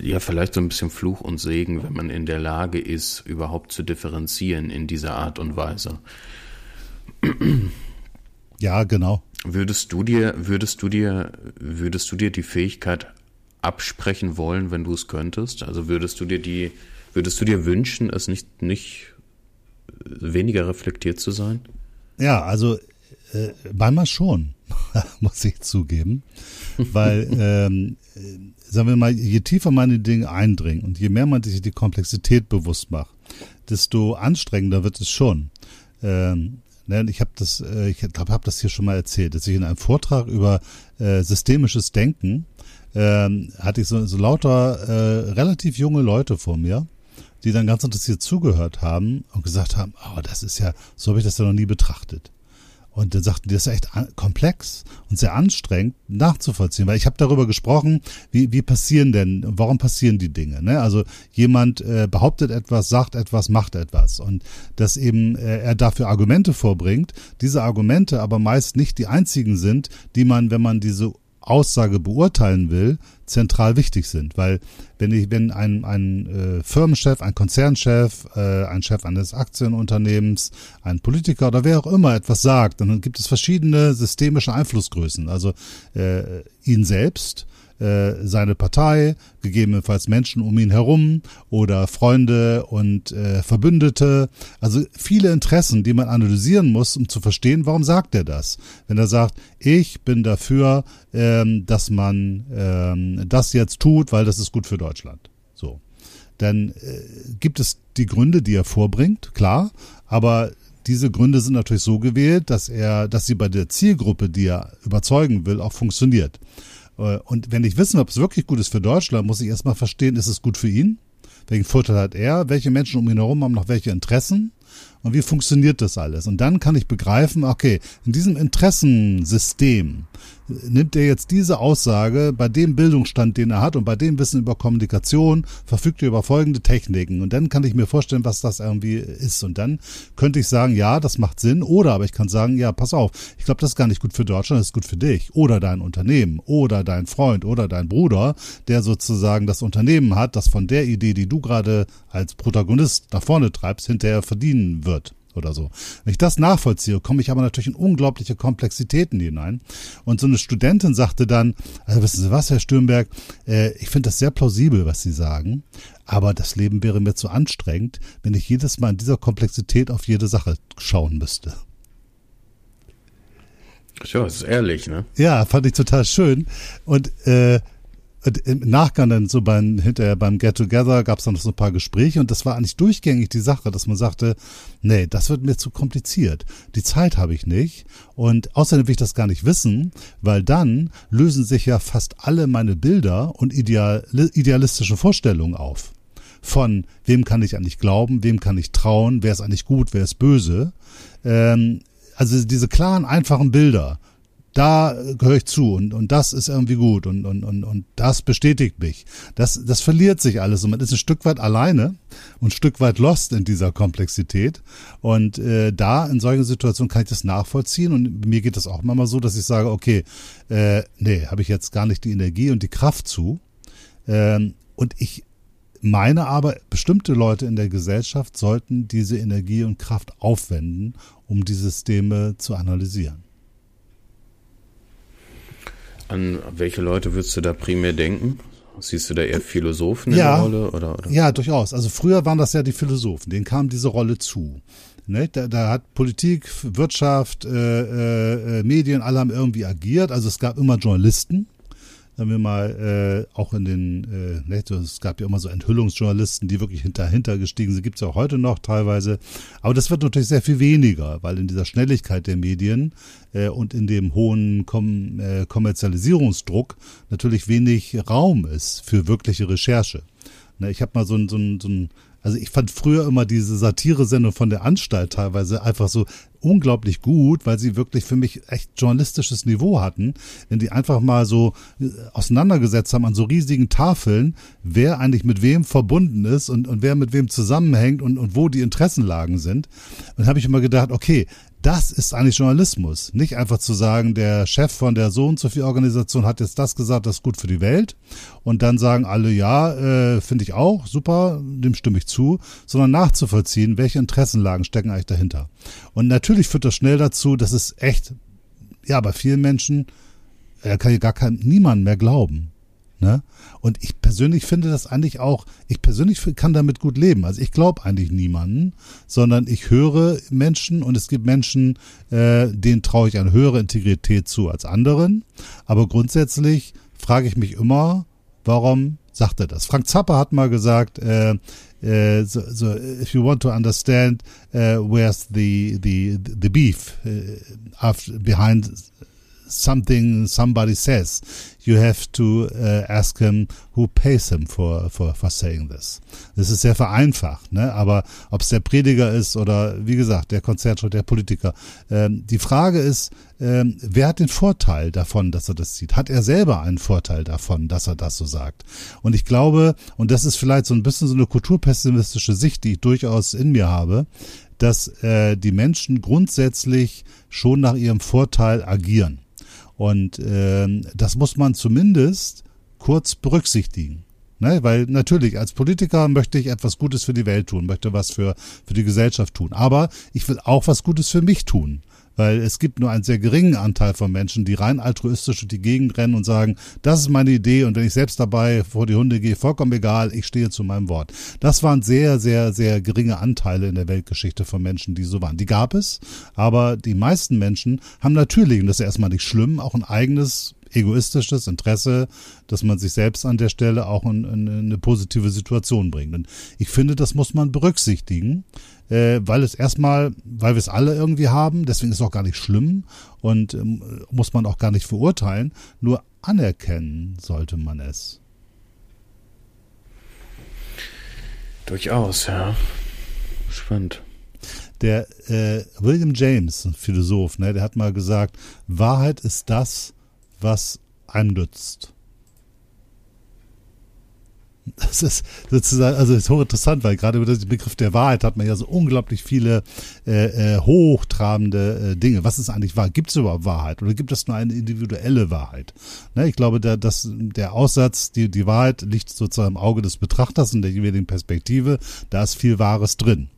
ja, vielleicht so ein bisschen Fluch und Segen, wenn man in der Lage ist, überhaupt zu differenzieren in dieser Art und Weise.
Ja, genau.
Würdest du dir, würdest du dir, würdest du dir die Fähigkeit absprechen wollen, wenn du es könntest? Also würdest du dir die, würdest du dir wünschen, es nicht, nicht weniger reflektiert zu sein?
Ja, also äh, manchmal schon, muss ich zugeben. Weil ähm, sagen wir mal, je tiefer man in die Dinge eindringt und je mehr man sich die Komplexität bewusst macht, desto anstrengender wird es schon. Ähm, ne, ich habe das, äh, ich glaube, habe das hier schon mal erzählt, dass ich in einem Vortrag über äh, systemisches Denken ähm, hatte ich so, so lauter äh, relativ junge Leute vor mir, die dann ganz interessiert zugehört haben und gesagt haben, oh, das ist ja, so habe ich das ja noch nie betrachtet. Und dann sagten die, das ist echt komplex und sehr anstrengend nachzuvollziehen, weil ich habe darüber gesprochen, wie, wie passieren denn, warum passieren die Dinge? Ne? Also jemand äh, behauptet etwas, sagt etwas, macht etwas und dass eben äh, er dafür Argumente vorbringt, diese Argumente aber meist nicht die einzigen sind, die man, wenn man diese Aussage beurteilen will, zentral wichtig sind. Weil wenn ich, wenn ein, ein äh, Firmenchef, ein Konzernchef, äh, ein Chef eines Aktienunternehmens, ein Politiker oder wer auch immer etwas sagt, dann gibt es verschiedene systemische Einflussgrößen. Also äh, ihn selbst, äh, seine Partei, gegebenenfalls Menschen um ihn herum oder Freunde und äh, Verbündete. Also viele Interessen, die man analysieren muss, um zu verstehen, warum sagt er das. Wenn er sagt, ich bin dafür, ähm, dass man ähm, das jetzt tut, weil das ist gut für Deutschland. So. dann äh, gibt es die Gründe, die er vorbringt, klar, aber diese Gründe sind natürlich so gewählt, dass er, dass sie bei der Zielgruppe, die er überzeugen will, auch funktioniert. Äh, und wenn ich wissen, ob es wirklich gut ist für Deutschland, muss ich erstmal verstehen, ist es gut für ihn? Welchen Vorteil hat er? Welche Menschen um ihn herum haben noch welche Interessen? Und wie funktioniert das alles? Und dann kann ich begreifen, okay, in diesem Interessensystem nimmt er jetzt diese Aussage bei dem Bildungsstand, den er hat und bei dem Wissen über Kommunikation, verfügt er über folgende Techniken. Und dann kann ich mir vorstellen, was das irgendwie ist. Und dann könnte ich sagen, ja, das macht Sinn. Oder aber ich kann sagen, ja, pass auf, ich glaube, das ist gar nicht gut für Deutschland, das ist gut für dich. Oder dein Unternehmen. Oder dein Freund oder dein Bruder, der sozusagen das Unternehmen hat, das von der Idee, die du gerade als Protagonist nach vorne treibst, hinterher verdienen wird oder so. Wenn ich das nachvollziehe, komme ich aber natürlich in unglaubliche Komplexitäten hinein. Und so eine Studentin sagte dann, also wissen Sie was, Herr Stürnberg, äh, ich finde das sehr plausibel, was Sie sagen, aber das Leben wäre mir zu anstrengend, wenn ich jedes Mal in dieser Komplexität auf jede Sache schauen müsste.
Ja, das ist ehrlich, ne?
Ja, fand ich total schön. Und äh, im Nachgang dann so beim, hinterher beim Get Together gab es dann noch so ein paar Gespräche und das war eigentlich durchgängig die Sache, dass man sagte, nee, das wird mir zu kompliziert. Die Zeit habe ich nicht und außerdem will ich das gar nicht wissen, weil dann lösen sich ja fast alle meine Bilder und ideal, idealistische Vorstellungen auf. Von wem kann ich eigentlich glauben, wem kann ich trauen, wer ist eigentlich gut, wer ist böse. Ähm, also diese klaren, einfachen Bilder, da gehöre ich zu und, und das ist irgendwie gut und, und, und, und das bestätigt mich. Das, das verliert sich alles und man ist ein Stück weit alleine und ein Stück weit lost in dieser Komplexität. Und äh, da in solchen Situationen kann ich das nachvollziehen und mir geht das auch immer so, dass ich sage, okay, äh, nee, habe ich jetzt gar nicht die Energie und die Kraft zu. Ähm, und ich meine aber, bestimmte Leute in der Gesellschaft sollten diese Energie und Kraft aufwenden, um die Systeme zu analysieren.
An welche Leute würdest du da primär denken? Siehst du da eher Philosophen in ja, der Rolle? Oder, oder?
Ja, durchaus. Also früher waren das ja die Philosophen, denen kam diese Rolle zu. Ne? Da, da hat Politik, Wirtschaft, äh, äh, Medien, alle haben irgendwie agiert. Also es gab immer Journalisten, sagen wir mal, äh, auch in den, äh, ne, es gab ja immer so Enthüllungsjournalisten, die wirklich hinter, hintergestiegen sind, gibt es ja auch heute noch teilweise. Aber das wird natürlich sehr viel weniger, weil in dieser Schnelligkeit der Medien äh, und in dem hohen Kom äh, Kommerzialisierungsdruck natürlich wenig Raum ist für wirkliche Recherche. Ne, ich habe mal so ein, so ein, so ein also ich fand früher immer diese Satire-Sendung von der Anstalt teilweise einfach so unglaublich gut, weil sie wirklich für mich echt journalistisches Niveau hatten, wenn die einfach mal so äh, auseinandergesetzt haben an so riesigen Tafeln, wer eigentlich mit wem verbunden ist und, und wer mit wem zusammenhängt und, und wo die Interessenlagen sind. Und habe ich immer gedacht, okay, das ist eigentlich Journalismus. Nicht einfach zu sagen, der Chef von der so und so viel Organisation hat jetzt das gesagt, das ist gut für die Welt. Und dann sagen alle, ja, äh, finde ich auch, super, dem stimme ich zu, sondern nachzuvollziehen, welche Interessenlagen stecken eigentlich dahinter. Und natürlich führt das schnell dazu, dass es echt, ja, bei vielen Menschen, er kann ja gar kein, niemand mehr glauben. Ne? Und ich persönlich finde das eigentlich auch, ich persönlich kann damit gut leben. Also ich glaube eigentlich niemanden, sondern ich höre Menschen und es gibt Menschen, äh, denen traue ich eine höhere Integrität zu als anderen. Aber grundsätzlich frage ich mich immer, warum sagt er das? Frank Zappa hat mal gesagt, äh, Uh, so, so, if you want to understand uh, where's the the the beef uh, after, behind something somebody says, you have to uh, ask him who pays him for, for, for saying this. Das ist sehr vereinfacht, ne? aber ob es der Prediger ist oder wie gesagt der Konzertschritt, der Politiker. Ähm, die Frage ist, ähm, wer hat den Vorteil davon, dass er das sieht? Hat er selber einen Vorteil davon, dass er das so sagt? Und ich glaube, und das ist vielleicht so ein bisschen so eine kulturpessimistische Sicht, die ich durchaus in mir habe, dass äh, die Menschen grundsätzlich schon nach ihrem Vorteil agieren. Und äh, das muss man zumindest kurz berücksichtigen. Ne? Weil natürlich, als Politiker möchte ich etwas Gutes für die Welt tun, möchte was für, für die Gesellschaft tun. Aber ich will auch was Gutes für mich tun weil es gibt nur einen sehr geringen Anteil von Menschen, die rein altruistisch durch die Gegend rennen und sagen, das ist meine Idee und wenn ich selbst dabei vor die Hunde gehe, vollkommen egal, ich stehe zu meinem Wort. Das waren sehr, sehr, sehr geringe Anteile in der Weltgeschichte von Menschen, die so waren. Die gab es, aber die meisten Menschen haben natürlich, und das ist erstmal nicht schlimm, auch ein eigenes egoistisches Interesse, dass man sich selbst an der Stelle auch in, in eine positive Situation bringt. Und ich finde, das muss man berücksichtigen, äh, weil es erstmal, weil wir es alle irgendwie haben, deswegen ist es auch gar nicht schlimm und ähm, muss man auch gar nicht verurteilen, nur anerkennen sollte man es.
Durchaus, ja. Spannend.
Der äh, William James, ein Philosoph, ne, der hat mal gesagt, Wahrheit ist das, was einem nützt. Das ist sozusagen, also ist hochinteressant, weil gerade über den Begriff der Wahrheit hat man ja so unglaublich viele äh, äh, hochtrabende äh, Dinge. Was ist eigentlich wahr? Gibt es überhaupt Wahrheit oder gibt es nur eine individuelle Wahrheit? Ne, ich glaube, der, dass der Aussatz, die, die Wahrheit liegt sozusagen im Auge des Betrachters in der jeweiligen Perspektive. Da ist viel Wahres drin.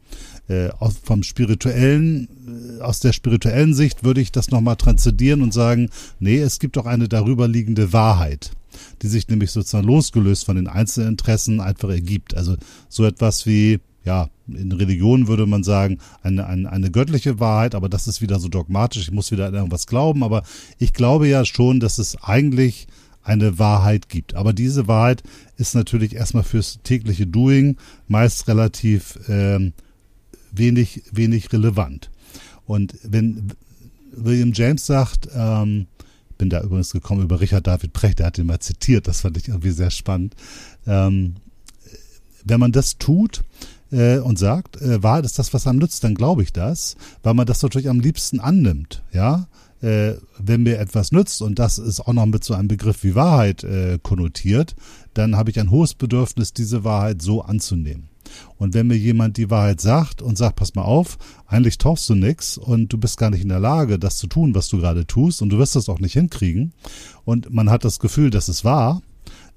Äh, aus, vom spirituellen, äh, aus der spirituellen Sicht würde ich das nochmal transzendieren und sagen, nee, es gibt auch eine darüber liegende Wahrheit die sich nämlich sozusagen losgelöst von den Einzelinteressen einfach ergibt. Also so etwas wie, ja, in Religion würde man sagen, eine, eine, eine göttliche Wahrheit, aber das ist wieder so dogmatisch, ich muss wieder an irgendwas glauben, aber ich glaube ja schon, dass es eigentlich eine Wahrheit gibt. Aber diese Wahrheit ist natürlich erstmal fürs tägliche Doing meist relativ ähm, wenig, wenig relevant. Und wenn William James sagt, ähm, bin da übrigens gekommen über Richard David Precht, der hat ihn mal zitiert, das fand ich irgendwie sehr spannend. Ähm, wenn man das tut äh, und sagt, äh, Wahrheit ist das, was einem nützt, dann glaube ich das, weil man das natürlich am liebsten annimmt, ja. Äh, wenn mir etwas nützt und das ist auch noch mit so einem Begriff wie Wahrheit äh, konnotiert, dann habe ich ein hohes Bedürfnis, diese Wahrheit so anzunehmen. Und wenn mir jemand die Wahrheit sagt und sagt, pass mal auf, eigentlich tauchst du nix und du bist gar nicht in der Lage, das zu tun, was du gerade tust und du wirst das auch nicht hinkriegen und man hat das Gefühl, dass es wahr,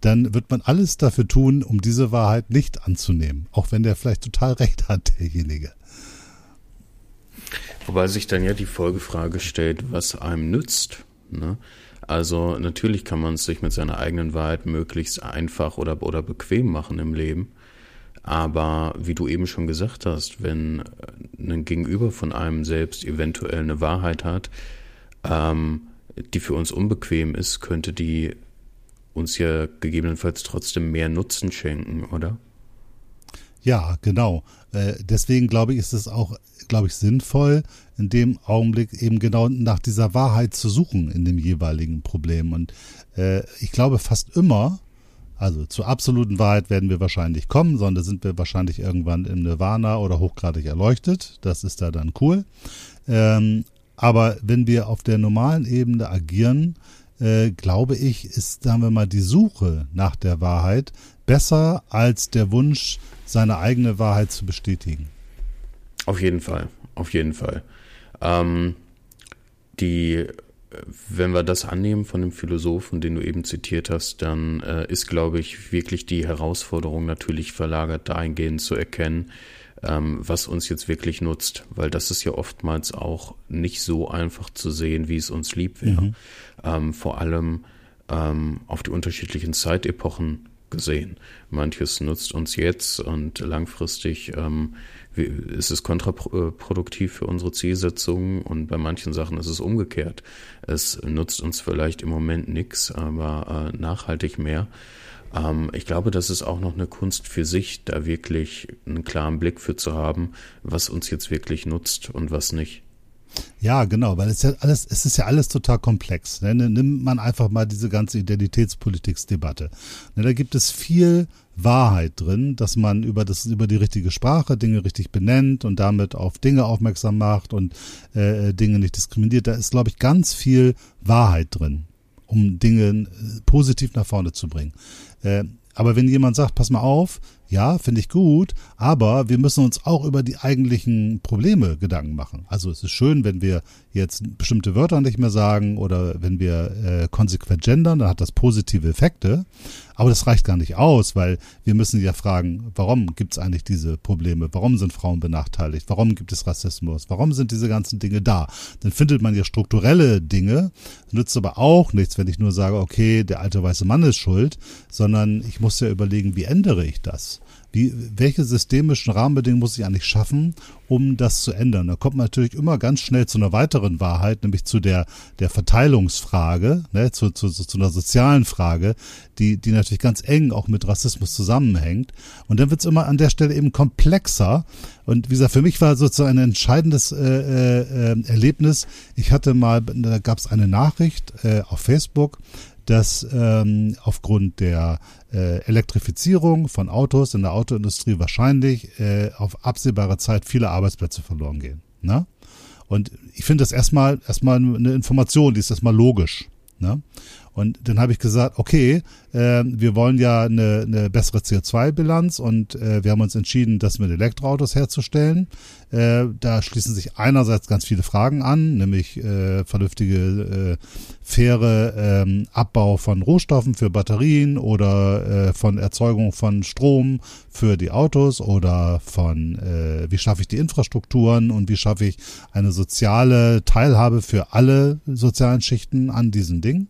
dann wird man alles dafür tun, um diese Wahrheit nicht anzunehmen, auch wenn der vielleicht total recht hat, derjenige.
Wobei sich dann ja die Folgefrage stellt, was einem nützt. Ne? Also natürlich kann man es sich mit seiner eigenen Wahrheit möglichst einfach oder, oder bequem machen im Leben. Aber wie du eben schon gesagt hast, wenn ein Gegenüber von einem selbst eventuell eine Wahrheit hat, ähm, die für uns unbequem ist, könnte die uns ja gegebenenfalls trotzdem mehr Nutzen schenken, oder?
Ja, genau. Äh, deswegen glaube ich, ist es auch, glaube ich, sinnvoll, in dem Augenblick eben genau nach dieser Wahrheit zu suchen in dem jeweiligen Problem. Und äh, ich glaube fast immer, also zur absoluten Wahrheit werden wir wahrscheinlich kommen, sondern sind wir wahrscheinlich irgendwann im Nirvana oder hochgradig erleuchtet. Das ist da dann cool. Ähm, aber wenn wir auf der normalen Ebene agieren, äh, glaube ich, ist, sagen wir mal, die Suche nach der Wahrheit besser als der Wunsch, seine eigene Wahrheit zu bestätigen.
Auf jeden Fall, auf jeden Fall. Ähm, die wenn wir das annehmen von dem Philosophen, den du eben zitiert hast, dann äh, ist, glaube ich, wirklich die Herausforderung natürlich verlagert dahingehend zu erkennen, ähm, was uns jetzt wirklich nutzt, weil das ist ja oftmals auch nicht so einfach zu sehen, wie es uns lieb wäre. Mhm. Ähm, vor allem ähm, auf die unterschiedlichen Zeitepochen gesehen. Manches nutzt uns jetzt und langfristig ähm, ist es kontraproduktiv für unsere Zielsetzungen und bei manchen Sachen ist es umgekehrt. Es nutzt uns vielleicht im Moment nichts, aber äh, nachhaltig mehr. Ähm, ich glaube, das ist auch noch eine Kunst für sich, da wirklich einen klaren Blick für zu haben, was uns jetzt wirklich nutzt und was nicht.
Ja, genau, weil es ja alles, es ist ja alles total komplex. Ne? Nimmt man einfach mal diese ganze Identitätspolitiksdebatte. Ne, da gibt es viel Wahrheit drin, dass man über das über die richtige Sprache Dinge richtig benennt und damit auf Dinge aufmerksam macht und äh, Dinge nicht diskriminiert. Da ist, glaube ich, ganz viel Wahrheit drin, um Dinge äh, positiv nach vorne zu bringen. Äh, aber wenn jemand sagt, pass mal auf, ja, finde ich gut, aber wir müssen uns auch über die eigentlichen Probleme Gedanken machen. Also es ist schön, wenn wir jetzt bestimmte Wörter nicht mehr sagen oder wenn wir äh, konsequent gendern, dann hat das positive Effekte. Aber das reicht gar nicht aus, weil wir müssen ja fragen, warum gibt es eigentlich diese Probleme? Warum sind Frauen benachteiligt? Warum gibt es Rassismus? Warum sind diese ganzen Dinge da? Dann findet man ja strukturelle Dinge, nützt aber auch nichts, wenn ich nur sage, okay, der alte weiße Mann ist schuld, sondern ich muss ja überlegen, wie ändere ich das? Wie, welche systemischen Rahmenbedingungen muss ich eigentlich schaffen, um das zu ändern? Da kommt man natürlich immer ganz schnell zu einer weiteren Wahrheit, nämlich zu der, der Verteilungsfrage, ne, zu, zu, zu einer sozialen Frage, die, die natürlich ganz eng auch mit Rassismus zusammenhängt. Und dann wird es immer an der Stelle eben komplexer. Und wie gesagt, für mich war sozusagen ein entscheidendes äh, äh, Erlebnis. Ich hatte mal, da gab es eine Nachricht äh, auf Facebook, dass ähm, aufgrund der äh, Elektrifizierung von Autos in der Autoindustrie wahrscheinlich äh, auf absehbare Zeit viele Arbeitsplätze verloren gehen. Ne? Und ich finde das erstmal erstmal eine Information, die ist erstmal logisch. Ne? Und dann habe ich gesagt, okay, äh, wir wollen ja eine, eine bessere CO2-Bilanz und äh, wir haben uns entschieden, das mit Elektroautos herzustellen. Äh, da schließen sich einerseits ganz viele Fragen an, nämlich äh, vernünftige, äh, faire ähm, Abbau von Rohstoffen für Batterien oder äh, von Erzeugung von Strom für die Autos oder von äh, wie schaffe ich die Infrastrukturen und wie schaffe ich eine soziale Teilhabe für alle sozialen Schichten an diesen Dingen.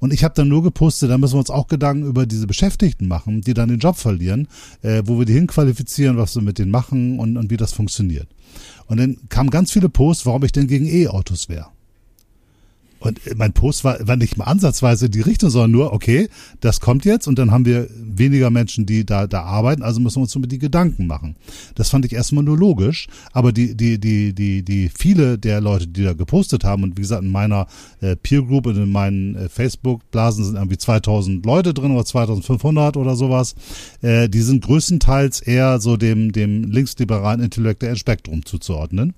Und ich habe dann nur gepostet, da müssen wir uns auch Gedanken über diese Beschäftigten machen, die dann den Job verlieren, äh, wo wir die hinqualifizieren, was wir mit denen machen und, und wie das funktioniert. Und dann kamen ganz viele Posts, warum ich denn gegen E-Autos wäre. Und mein Post war, war nicht mal ansatzweise die Richtung, sondern nur, okay, das kommt jetzt und dann haben wir weniger Menschen, die da, da arbeiten, also müssen wir uns über die Gedanken machen. Das fand ich erstmal nur logisch, aber die, die, die, die, die viele der Leute, die da gepostet haben und wie gesagt, in meiner äh, Peer Group und in meinen äh, Facebook-Blasen sind irgendwie 2000 Leute drin oder 2500 oder sowas, äh, die sind größtenteils eher so dem, dem linksliberalen intellektuellen Spektrum zuzuordnen.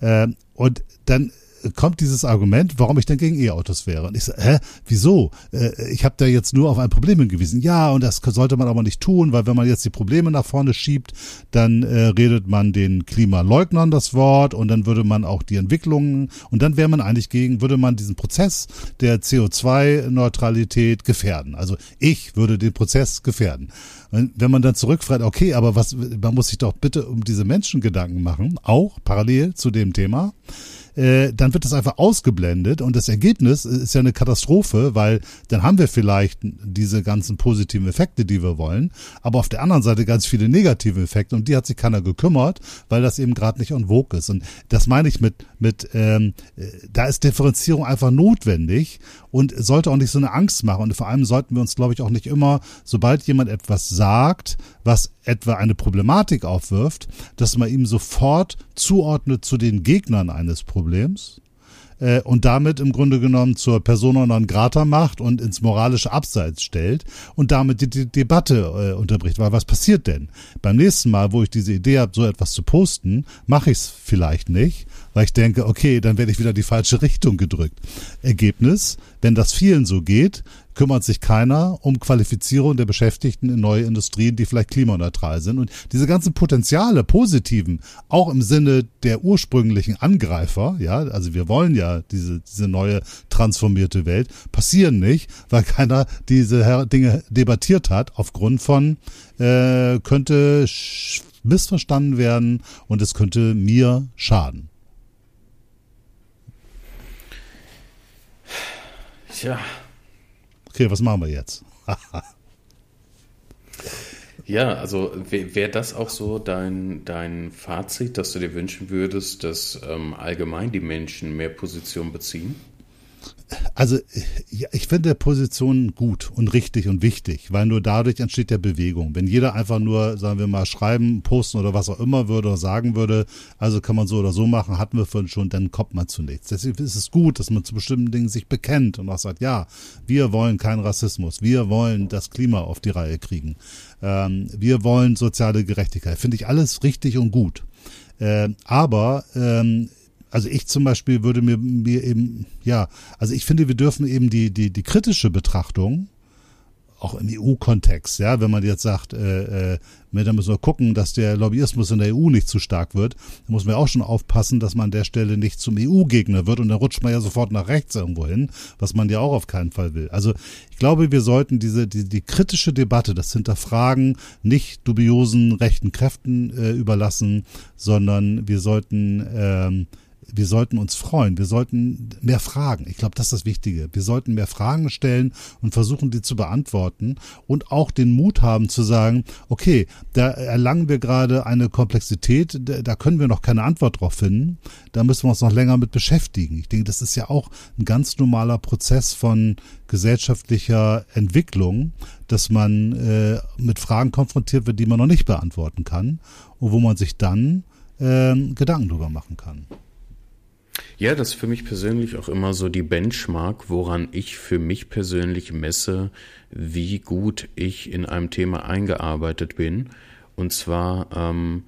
Äh, und dann kommt dieses Argument, warum ich denn gegen E-Autos wäre. Und ich sage, hä, wieso? Äh, ich habe da jetzt nur auf ein Problem hingewiesen. Ja, und das sollte man aber nicht tun, weil wenn man jetzt die Probleme nach vorne schiebt, dann äh, redet man den Klimaleugnern das Wort und dann würde man auch die Entwicklungen und dann wäre man eigentlich gegen, würde man diesen Prozess der CO2-Neutralität gefährden. Also ich würde den Prozess gefährden. Wenn man dann zurückfragt, okay, aber was, man muss sich doch bitte um diese Menschen Gedanken machen, auch parallel zu dem Thema äh, dann wird das einfach ausgeblendet und das Ergebnis ist ja eine Katastrophe, weil dann haben wir vielleicht diese ganzen positiven Effekte, die wir wollen, aber auf der anderen Seite ganz viele negative Effekte und die hat sich keiner gekümmert, weil das eben gerade nicht on vogue ist. Und das meine ich mit, mit ähm, äh, da ist Differenzierung einfach notwendig und sollte auch nicht so eine Angst machen. Und vor allem sollten wir uns, glaube ich, auch nicht immer, sobald jemand etwas sagt, was etwa eine Problematik aufwirft, dass man ihm sofort zuordnet zu den Gegnern eines Problems äh, und damit im Grunde genommen zur Persona non grata macht und ins moralische Abseits stellt und damit die, die Debatte äh, unterbricht. Weil was passiert denn? Beim nächsten Mal, wo ich diese Idee habe, so etwas zu posten, mache ich es vielleicht nicht, weil ich denke, okay, dann werde ich wieder die falsche Richtung gedrückt. Ergebnis, wenn das vielen so geht, kümmert sich keiner um Qualifizierung der Beschäftigten in neue Industrien, die vielleicht klimaneutral sind. Und diese ganzen Potenziale, positiven, auch im Sinne der ursprünglichen Angreifer, ja, also wir wollen ja diese, diese neue transformierte Welt, passieren nicht, weil keiner diese Dinge debattiert hat, aufgrund von, äh, könnte missverstanden werden und es könnte mir schaden.
Tja,
Okay, was machen wir jetzt?
ja, also wäre wär das auch so dein, dein Fazit, dass du dir wünschen würdest, dass ähm, allgemein die Menschen mehr Position beziehen?
Also ich finde Positionen gut und richtig und wichtig, weil nur dadurch entsteht ja Bewegung. Wenn jeder einfach nur, sagen wir mal, schreiben, posten oder was auch immer würde oder sagen würde, also kann man so oder so machen, hatten wir vorhin schon, dann kommt man zu nichts. Deswegen ist es gut, dass man zu bestimmten Dingen sich bekennt und auch sagt, ja, wir wollen keinen Rassismus, wir wollen das Klima auf die Reihe kriegen, ähm, wir wollen soziale Gerechtigkeit. Finde ich alles richtig und gut. Äh, aber ähm, also ich zum Beispiel würde mir, mir eben, ja, also ich finde, wir dürfen eben die, die, die kritische Betrachtung, auch im EU-Kontext, ja, wenn man jetzt sagt, äh, äh, da müssen wir gucken, dass der Lobbyismus in der EU nicht zu stark wird, dann muss man auch schon aufpassen, dass man an der Stelle nicht zum EU-Gegner wird und dann rutscht man ja sofort nach rechts irgendwo hin, was man ja auch auf keinen Fall will. Also ich glaube, wir sollten diese die, die kritische Debatte, das Hinterfragen nicht dubiosen rechten Kräften äh, überlassen, sondern wir sollten ähm, wir sollten uns freuen, wir sollten mehr fragen. Ich glaube, das ist das Wichtige. Wir sollten mehr Fragen stellen und versuchen, die zu beantworten und auch den Mut haben zu sagen, okay, da erlangen wir gerade eine Komplexität, da können wir noch keine Antwort drauf finden, da müssen wir uns noch länger mit beschäftigen. Ich denke, das ist ja auch ein ganz normaler Prozess von gesellschaftlicher Entwicklung, dass man äh, mit Fragen konfrontiert wird, die man noch nicht beantworten kann und wo man sich dann äh, Gedanken drüber machen kann.
Ja, das ist für mich persönlich auch immer so die Benchmark, woran ich für mich persönlich messe, wie gut ich in einem Thema eingearbeitet bin. Und zwar ähm,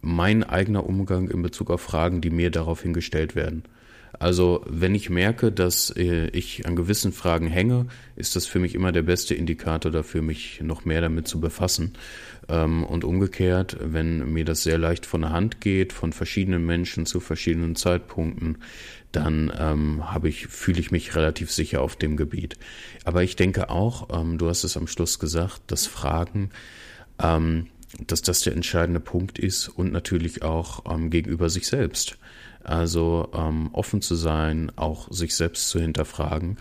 mein eigener Umgang in Bezug auf Fragen, die mir daraufhin gestellt werden. Also wenn ich merke, dass äh, ich an gewissen Fragen hänge, ist das für mich immer der beste Indikator dafür, mich noch mehr damit zu befassen. Ähm, und umgekehrt, wenn mir das sehr leicht von der Hand geht, von verschiedenen Menschen zu verschiedenen Zeitpunkten, dann ähm, habe ich, fühle ich mich relativ sicher auf dem Gebiet. Aber ich denke auch, ähm, du hast es am Schluss gesagt, dass Fragen ähm, dass das der entscheidende Punkt ist und natürlich auch ähm, gegenüber sich selbst. Also ähm, offen zu sein, auch sich selbst zu hinterfragen,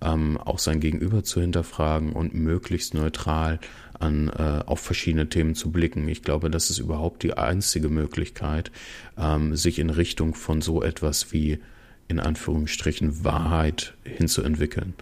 ähm, auch sein Gegenüber zu hinterfragen und möglichst neutral an äh, auf verschiedene Themen zu blicken. Ich glaube, das ist überhaupt die einzige Möglichkeit, ähm, sich in Richtung von so etwas wie in Anführungsstrichen Wahrheit hinzuentwickeln.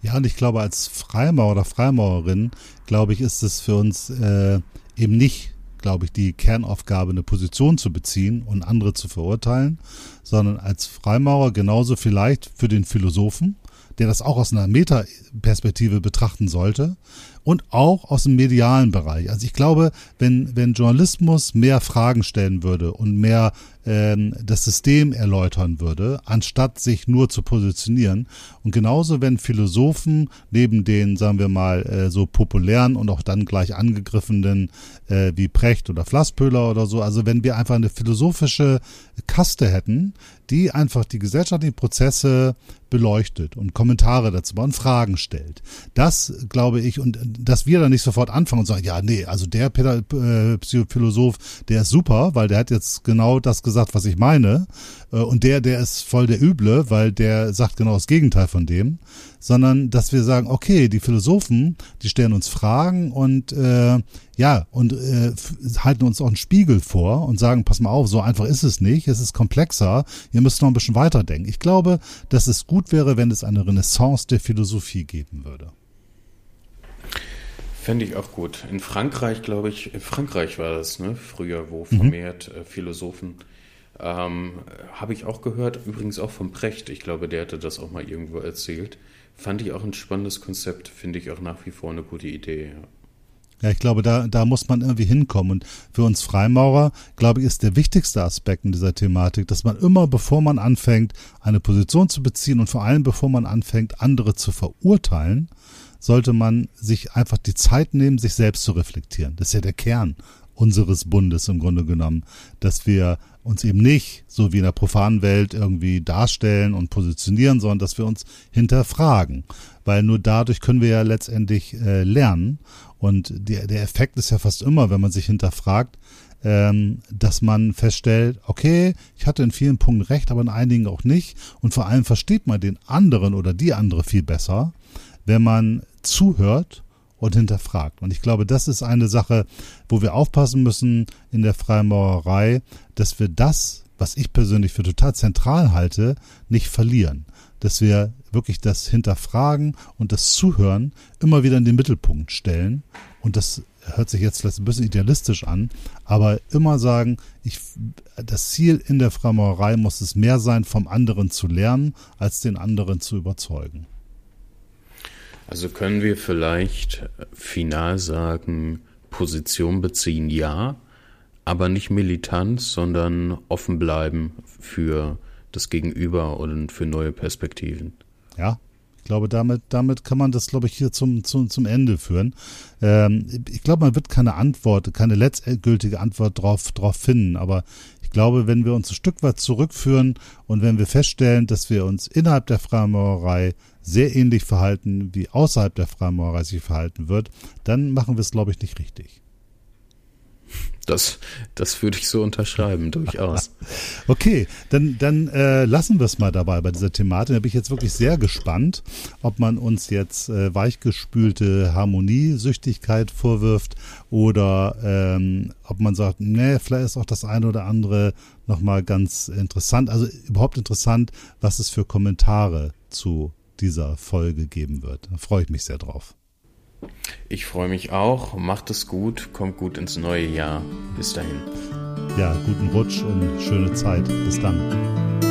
Ja, und ich glaube, als Freimaurer oder Freimaurerin, glaube ich, ist es für uns äh, eben nicht glaube ich, die Kernaufgabe, eine Position zu beziehen und andere zu verurteilen, sondern als Freimaurer genauso vielleicht für den Philosophen, der das auch aus einer Metaperspektive betrachten sollte und auch aus dem medialen Bereich. Also ich glaube, wenn, wenn Journalismus mehr Fragen stellen würde und mehr ähm, das System erläutern würde, anstatt sich nur zu positionieren. Und genauso, wenn Philosophen neben den, sagen wir mal, äh, so populären und auch dann gleich angegriffenen äh, wie Precht oder Flasspöhler oder so, also wenn wir einfach eine philosophische Kaste hätten, die einfach die gesellschaftlichen Prozesse beleuchtet und Kommentare dazu und Fragen stellt. Das glaube ich, und dass wir dann nicht sofort anfangen und sagen, ja, nee, also der Päda äh, Philosoph, der ist super, weil der hat jetzt genau das gesagt, was ich meine. Äh, und der, der ist voll der Üble, weil der sagt genau das Gegenteil von dem. Sondern, dass wir sagen, okay, die Philosophen, die stellen uns Fragen und äh, ja, und äh, halten uns auch einen Spiegel vor und sagen, pass mal auf, so einfach ist es nicht, es ist komplexer, ihr müsst noch ein bisschen weiterdenken. Ich glaube, dass es gut wäre, wenn es eine Renaissance der Philosophie geben würde.
Fände ich auch gut. In Frankreich, glaube ich, in Frankreich war das, ne, früher, wo mhm. vermehrt mhm. Philosophen, ähm, habe ich auch gehört, übrigens auch von Precht, ich glaube, der hatte das auch mal irgendwo erzählt. Fand ich auch ein spannendes Konzept, finde ich auch nach wie vor eine gute Idee. Ja.
Ja, ich glaube, da, da muss man irgendwie hinkommen. Und für uns Freimaurer, glaube ich, ist der wichtigste Aspekt in dieser Thematik, dass man immer, bevor man anfängt, eine Position zu beziehen und vor allem, bevor man anfängt, andere zu verurteilen, sollte man sich einfach die Zeit nehmen, sich selbst zu reflektieren. Das ist ja der Kern unseres Bundes im Grunde genommen, dass wir uns eben nicht so wie in der profanen Welt irgendwie darstellen und positionieren, sondern dass wir uns hinterfragen, weil nur dadurch können wir ja letztendlich äh, lernen. Und der, der Effekt ist ja fast immer, wenn man sich hinterfragt, ähm, dass man feststellt, okay, ich hatte in vielen Punkten recht, aber in einigen auch nicht. Und vor allem versteht man den anderen oder die andere viel besser, wenn man zuhört und hinterfragt. Und ich glaube, das ist eine Sache, wo wir aufpassen müssen in der Freimaurerei, dass wir das, was ich persönlich für total zentral halte, nicht verlieren. Dass wir wirklich das Hinterfragen und das Zuhören immer wieder in den Mittelpunkt stellen. Und das hört sich jetzt vielleicht ein bisschen idealistisch an, aber immer sagen, ich, das Ziel in der Freimaurerei muss es mehr sein, vom anderen zu lernen, als den anderen zu überzeugen.
Also können wir vielleicht final sagen, Position beziehen ja, aber nicht militant, sondern offen bleiben für das Gegenüber und für neue Perspektiven.
Ja, ich glaube, damit, damit kann man das, glaube ich, hier zum, zum, zum Ende führen. Ähm, ich glaube, man wird keine Antwort, keine letztgültige Antwort drauf, drauf finden, aber ich glaube, wenn wir uns ein Stück weit zurückführen und wenn wir feststellen, dass wir uns innerhalb der Freimaurerei sehr ähnlich verhalten, wie außerhalb der Freimaurerei sich verhalten wird, dann machen wir es, glaube ich, nicht richtig.
Das, das würde ich so unterschreiben, durchaus.
Okay, dann, dann äh, lassen wir es mal dabei bei dieser Thematik. Da bin ich jetzt wirklich sehr gespannt, ob man uns jetzt äh, weichgespülte Harmoniesüchtigkeit vorwirft oder ähm, ob man sagt, nee, vielleicht ist auch das eine oder andere nochmal ganz interessant. Also überhaupt interessant, was es für Kommentare zu dieser Folge geben wird. Da freue ich mich sehr drauf.
Ich freue mich auch. Macht es gut. Kommt gut ins neue Jahr. Bis dahin.
Ja, guten Rutsch und schöne Zeit. Bis dann.